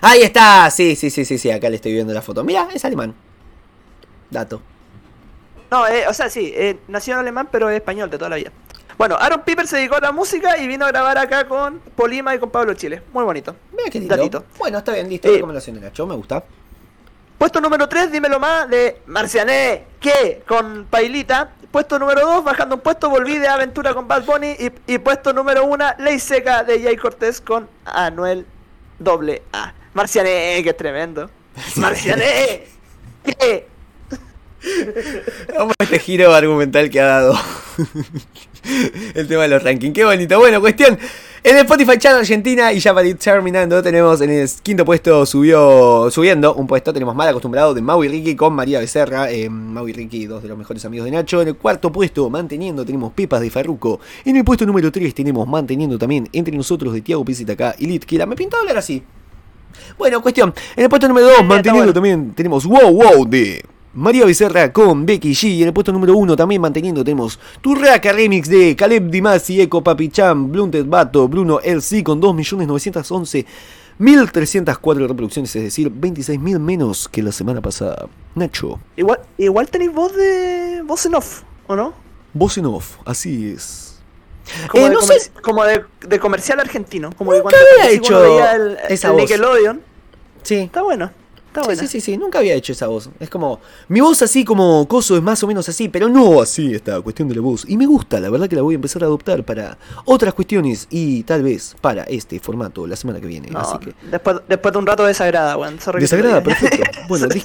Ahí está, sí, sí, sí, sí, sí, acá le estoy viendo la foto. Mira, es alemán. Dato. No, eh, o sea, sí, eh, nació en alemán, pero es español de toda la vida. Bueno, Aaron Piper se dedicó a la música y vino a grabar acá con Polima y con Pablo Chile. Muy bonito. Mira qué lindo. Datito. Bueno, está bien, listo. Eh, recomendación de Nacho, me gusta. Puesto número 3, dímelo más, de Marciané, que con Pailita. Puesto número 2, bajando un puesto, volví de aventura con Bad Bunny. Y, y puesto número 1, Ley Seca de Jay Cortés con Anuel doble A. Marciané, que es tremendo. Marciané, que Vamos a este giro argumental que ha dado el tema de los rankings. Qué bonito. Bueno, cuestión. En el Spotify Channel Argentina y ya para ir terminando, tenemos en el quinto puesto subió subiendo un puesto. Tenemos mal acostumbrado de Mau y Ricky con María Becerra. Eh, Mau y Ricky, dos de los mejores amigos de Nacho. En el cuarto puesto, manteniendo, tenemos Pepas de Farruco. En el puesto número 3 tenemos manteniendo también entre nosotros de Tiago acá y Litkila. Me pintó hablar así. Bueno, cuestión. En el puesto número 2, está manteniendo también tenemos Wow Wow de María Becerra con Becky G. Y en el puesto número 1 también manteniendo tenemos Turraca Remix de Caleb Dimasi, Eco Papi Cham, Blunted Bato, Bruno LC con 2.911.304 reproducciones, es decir, 26.000 menos que la semana pasada. Nacho, Igual, igual tenéis voz de. voz en off, ¿o no? voz en off, así es. Como, Eh, de, no comer- sé- como de, de comercial argentino. Como cuando, así hecho el, esa el. Nickelodeon. Sí. Está bueno. Está Sí, sí, sí, sí, nunca había hecho esa voz. Es como. Mi voz así como coso es más o menos así, pero no así esta cuestión de la voz. Y me gusta, la verdad que la voy a empezar a adoptar para otras cuestiones y tal vez para este formato la semana que viene. No, así que. después, después de un rato desagrada, weón. Desagrada, perfecto. Bueno, Sí.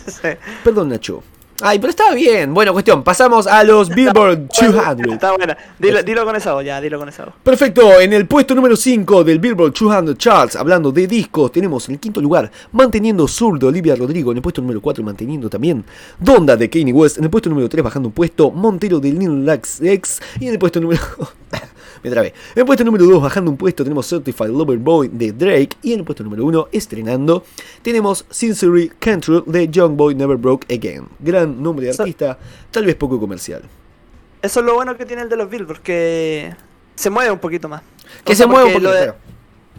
perdón, Nacho. Ay, pero estaba bien. Bueno, cuestión, pasamos a los Billboard 200. Está buena. Dilo, dilo con esa voz, ya, dilo con esa voz. Perfecto, en el puesto número 5 del Billboard 200 Charts, hablando de discos, tenemos en el quinto lugar manteniendo Soul de Olivia Rodrigo, en el puesto número 4 manteniendo también Donda de Kanye West, en el puesto número 3 bajando un puesto Montero de Lil Nas X y en el puesto número... Me trabé. En el puesto número 2 bajando un puesto tenemos Certified Lover Boy de Drake y en el puesto número 1 estrenando tenemos Sincerely Control de Young Boy Never Broke Again. Gran nombre de artista, tal vez poco comercial. Eso es lo bueno que tiene el de los Billboard, que se mueve un poquito más. Que O se sea, mueva un poquito. Lo de, claro.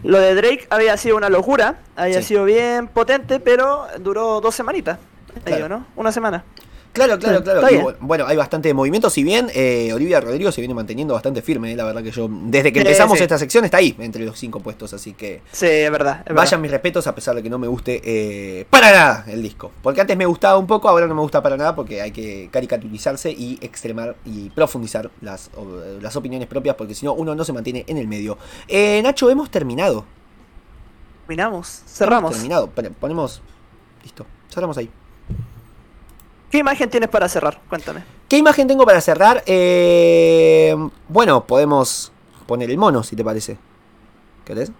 lo de Drake había sido una locura, había Sí. sido bien potente, pero duró dos semanitas. Claro. Ello, ¿no? Una semana. Claro, claro, Sí, claro. Y bueno, hay bastante movimiento. Si bien eh, Olivia Rodrigo se viene manteniendo bastante firme, eh, la verdad que yo, desde que Sí, empezamos sí. esta sección, está ahí, entre los cinco puestos. Así que Sí, es verdad. es vayan mis respetos, a pesar de que no me guste eh, para nada el disco. Porque antes me gustaba un poco, ahora no me gusta para nada, porque hay que caricaturizarse y extremar y profundizar las, las opiniones propias, porque si no, uno no se mantiene en el medio. Eh, Nacho, hemos terminado. Terminamos, Hemos cerramos. terminado. Pon- Ponemos. Listo, cerramos ahí. ¿Qué imagen tienes para cerrar? Cuéntame. ¿Qué imagen tengo para cerrar? Eh, bueno, podemos poner el mono, si te parece. ¿Querés?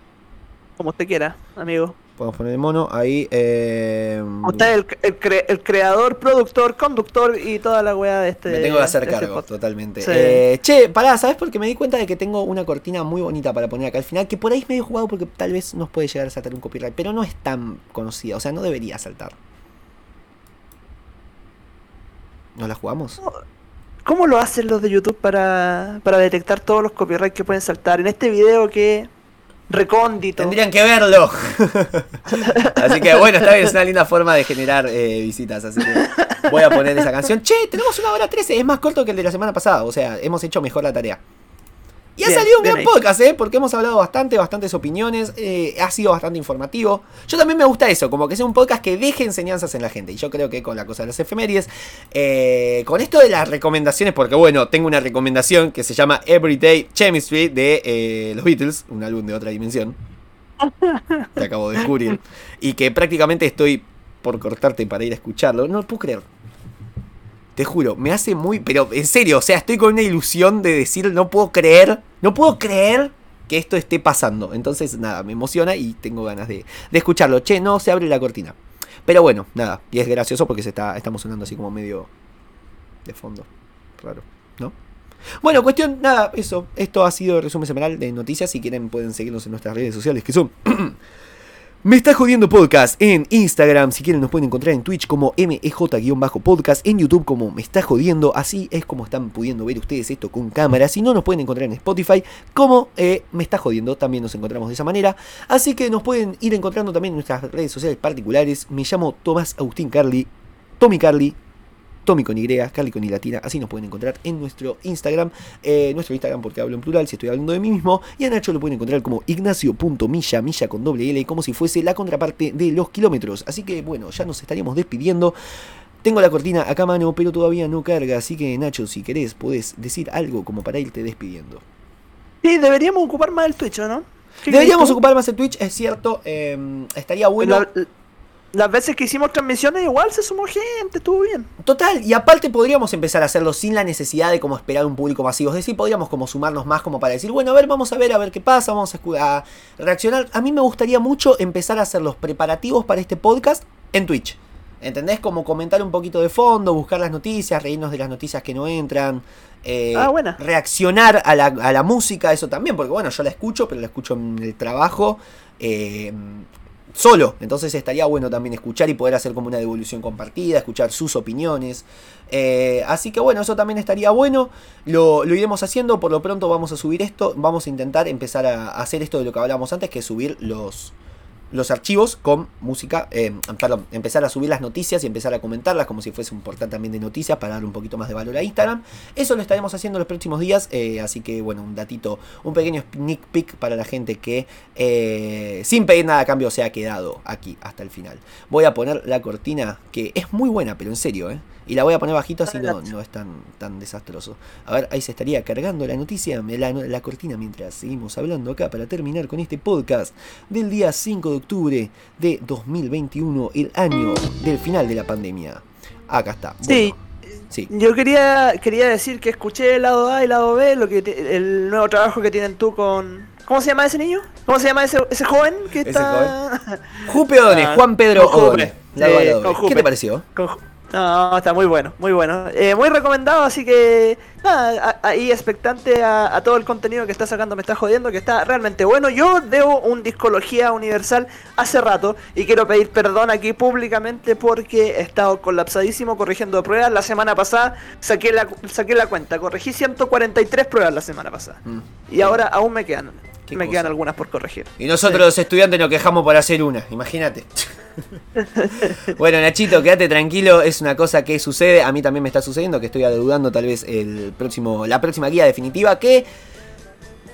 Como usted quiera, amigo. Podemos poner el mono ahí. Eh, Usted es el, el, cre- el creador, productor, conductor y toda la weá de este. me tengo que hacer este cargo, totalmente. Sí. Eh, che, pará, ¿sabes? Porque me di cuenta de que tengo una cortina muy bonita para poner acá al final, que por ahí es medio jugado porque tal vez nos puede llegar a saltar un copyright, pero no es tan conocida, o sea, no debería saltar. ¿Nos la jugamos? ¿Cómo lo hacen los de YouTube para, para detectar todos los copyrights que pueden saltar? En este video que recóndito. Tendrían que verlo. así que bueno, está bien, es una linda forma de generar eh, visitas. Así que voy a poner esa canción. Che, tenemos una hora 13, es más corto que el de la semana pasada. O sea, hemos hecho mejor la tarea. Y ha Bien, salido un gran ahí. podcast, ¿eh? Porque hemos hablado bastante, bastantes opiniones. eh, ha sido bastante informativo. Yo también me gusta eso, como que sea un podcast que deje enseñanzas en la gente. Y yo creo que con la cosa de las efemérides, eh, con esto de las recomendaciones, porque bueno, tengo una recomendación que se llama Everyday Chemistry de eh, los Beatles, un álbum de otra dimensión. que acabo de descubrir. Y que prácticamente estoy por cortarte para ir a escucharlo. No lo puedo creer. Te juro, me hace muy. Pero en serio, o sea, estoy con una ilusión de decir, no puedo creer. No puedo creer que esto esté pasando. Entonces, nada, me emociona y tengo ganas de, escucharlo. Che, no se abre la cortina. Pero bueno, nada. Y es gracioso porque se está, estamos sonando así como medio de fondo. Raro, ¿no? Bueno, cuestión, nada, eso. Esto ha sido el resumen semanal de noticias. Si quieren, pueden seguirnos en nuestras redes sociales que son. Me está jodiendo podcast en Instagram. Si quieren, nos pueden encontrar en Twitch como MEJ-podcast. En YouTube como Me está jodiendo. Así es como están pudiendo ver ustedes esto con cámara. Si no, nos pueden encontrar en Spotify como eh, Me está jodiendo. También nos encontramos de esa manera. Así que nos pueden ir encontrando también en nuestras redes sociales particulares. Me llamo Tomás Agustín Carly. Tommy Carly. Tommy con Y, Carly con Y latina, así nos pueden encontrar en nuestro Instagram, eh, nuestro Instagram porque hablo en plural, si estoy hablando de mí mismo, y a Nacho lo pueden encontrar como ignacio.milla, milla con doble L, como si fuese la contraparte de los kilómetros. Así que bueno, ya nos estaríamos despidiendo. Tengo la cortina acá a mano, pero todavía no carga, así que Nacho, si querés, podés decir algo como para irte despidiendo. Sí, deberíamos ocupar más el Twitch, ¿o ¿no? ¿Qué Deberíamos ocupar más el Twitch, es cierto, eh, estaría bueno... las veces que hicimos transmisiones igual se sumó gente, estuvo bien. Total, y aparte podríamos empezar a hacerlo sin la necesidad de como esperar un público masivo. Es decir, podríamos como sumarnos más como para decir, bueno, a ver, vamos a ver, a ver qué pasa, vamos a, a reaccionar. A mí me gustaría mucho empezar a hacer los preparativos para este podcast en Twitch. ¿Entendés? Como comentar un poquito de fondo, buscar las noticias, reírnos de las noticias que no entran. eh, Ah, buena. Reaccionar a la, a la música, eso también, porque bueno, yo la escucho, pero la escucho en el trabajo. eh, solo. Entonces estaría bueno también escuchar y poder hacer como una devolución compartida, escuchar sus opiniones. Eh, así que bueno, eso también estaría bueno. Lo, lo iremos haciendo. Por lo pronto vamos a subir esto. Vamos a intentar empezar a hacer esto de lo que hablábamos antes, que subir los, los archivos con música. eh, perdón, empezar a subir las noticias y empezar a comentarlas como si fuese un portal también de noticias para dar un poquito más de valor a Instagram. Eso lo estaremos haciendo los próximos días. eh, así que bueno, un datito, un pequeño sneak peek para la gente que eh, sin pedir nada a cambio se ha quedado aquí hasta el final. Voy a poner la cortina que es muy buena, pero en serio, ¿eh? Y la voy a poner bajito así no, no es tan, tan desastroso. A ver, ahí se estaría cargando la noticia, la, la cortina mientras seguimos hablando acá para terminar con este podcast del día 5 de octubre de 2021, el año del final de la pandemia. Acá está. Sí. Bueno, sí. Yo quería quería decir que escuché el lado A y el lado B, lo que te- el nuevo trabajo que tienen tú con ¿Cómo se llama ese niño? ¿Cómo se llama ese, ese joven que Ese está Jupe Juan Pedro Eh, O'Donnell. ¿Qué te pareció? con No, está muy bueno, muy bueno. Eh, muy recomendado, así que nada, ahí expectante a, a todo el contenido que está sacando, me está jodiendo, que está realmente bueno. Yo debo un discología universal hace rato y quiero pedir perdón aquí públicamente porque he estado colapsadísimo corrigiendo pruebas. La semana pasada saqué la, saqué la cuenta, corregí 143 pruebas la semana pasada. Mm. Y ahora aún me quedan, me cosa. quedan algunas por corregir. Y nosotros los estudiantes nos quejamos por hacer una, imagínate. bueno, Nachito, quédate tranquilo, es una cosa que sucede, a mí también me está sucediendo, que estoy adeudando tal vez el próximo, la próxima guía definitiva, que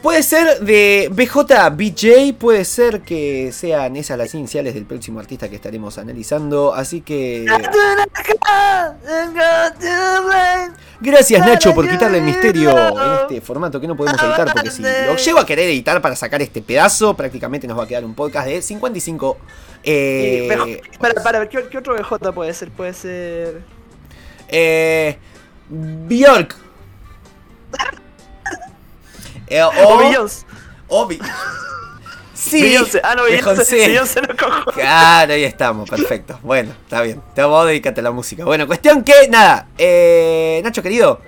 puede ser de BJBJ, puede ser que sean esas las iniciales del próximo artista que estaremos analizando, así que... Gracias Nacho por quitarle el misterio en este formato que no podemos editar porque si lo llego a querer editar para sacar este pedazo prácticamente nos va a quedar un podcast de 55 eh, para, para ver, ¿qué, qué otro BJ puede ser? Puede ser... eh, Bjork Eh, O o, Beyoncé. o Bi- Sí, Beyoncé. Ah, no, de Beyoncé. Beyoncé no cojo. Claro, ahí estamos, perfecto. Bueno, está bien. Te vos dedícate a la música. Bueno, cuestión que, nada, eh, Nacho querido,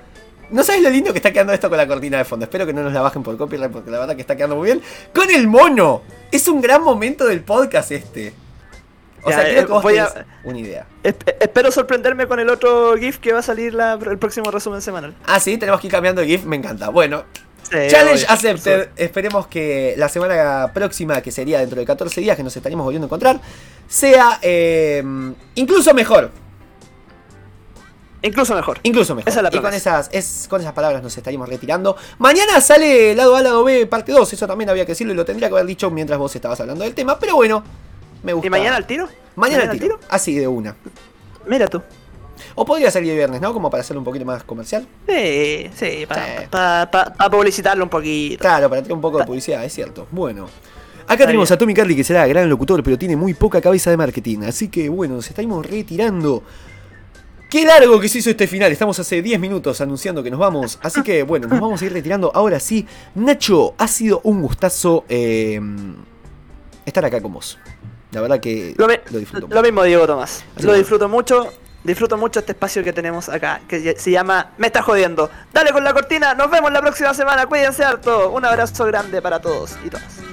no sabes lo lindo que está quedando esto con la cortina de fondo. Espero que no nos la bajen por copyright porque la verdad que está quedando muy bien. Con el mono. Es un gran momento del podcast este. O Ya, sea, creo eh, que vos voy a- una idea. Esp- espero sorprenderme con el otro GIF que va a salir la- el próximo resumen semanal. Ah, sí, tenemos que ir cambiando el GIF, me encanta. Bueno, Sí, Challenge obvio. accepted. Esperemos que la semana próxima, que sería dentro de 14 días, que nos estaríamos volviendo a encontrar, sea eh, incluso mejor. Incluso mejor. Incluso mejor. Esa es la y con esas, es, con esas palabras nos estaríamos retirando. Mañana sale lado A, lado B, parte 2. Eso también había que decirlo y lo tendría que haber dicho mientras vos estabas hablando del tema. Pero bueno, me gusta. ¿Y mañana al tiro? Mañana al tiro. Así de una. Mira tú. O podría salir el viernes, ¿no? Como para hacerlo un poquito más comercial. Sí, sí, para Sí. publicitarlo un poquito. Claro, para tener un poco de publicidad, es cierto. Bueno. Acá Está tenemos bien. a Tommy Carly, que será gran locutor, pero tiene muy poca cabeza de marketing. Así que bueno, nos estamos retirando. Qué largo que se hizo este final. Estamos hace 10 minutos anunciando que nos vamos. Así que bueno, nos vamos a ir retirando. Ahora sí, Nacho, ha sido un gustazo eh, estar acá con vos. La verdad que Lo, lo disfruto. lo mismo Diego Tomás. Así Lo disfruto mucho. Disfruto mucho este espacio que tenemos acá, que se llama Me está jodiendo. Dale con la cortina, nos vemos la próxima semana, cuídense harto. Un abrazo grande para todos y todas.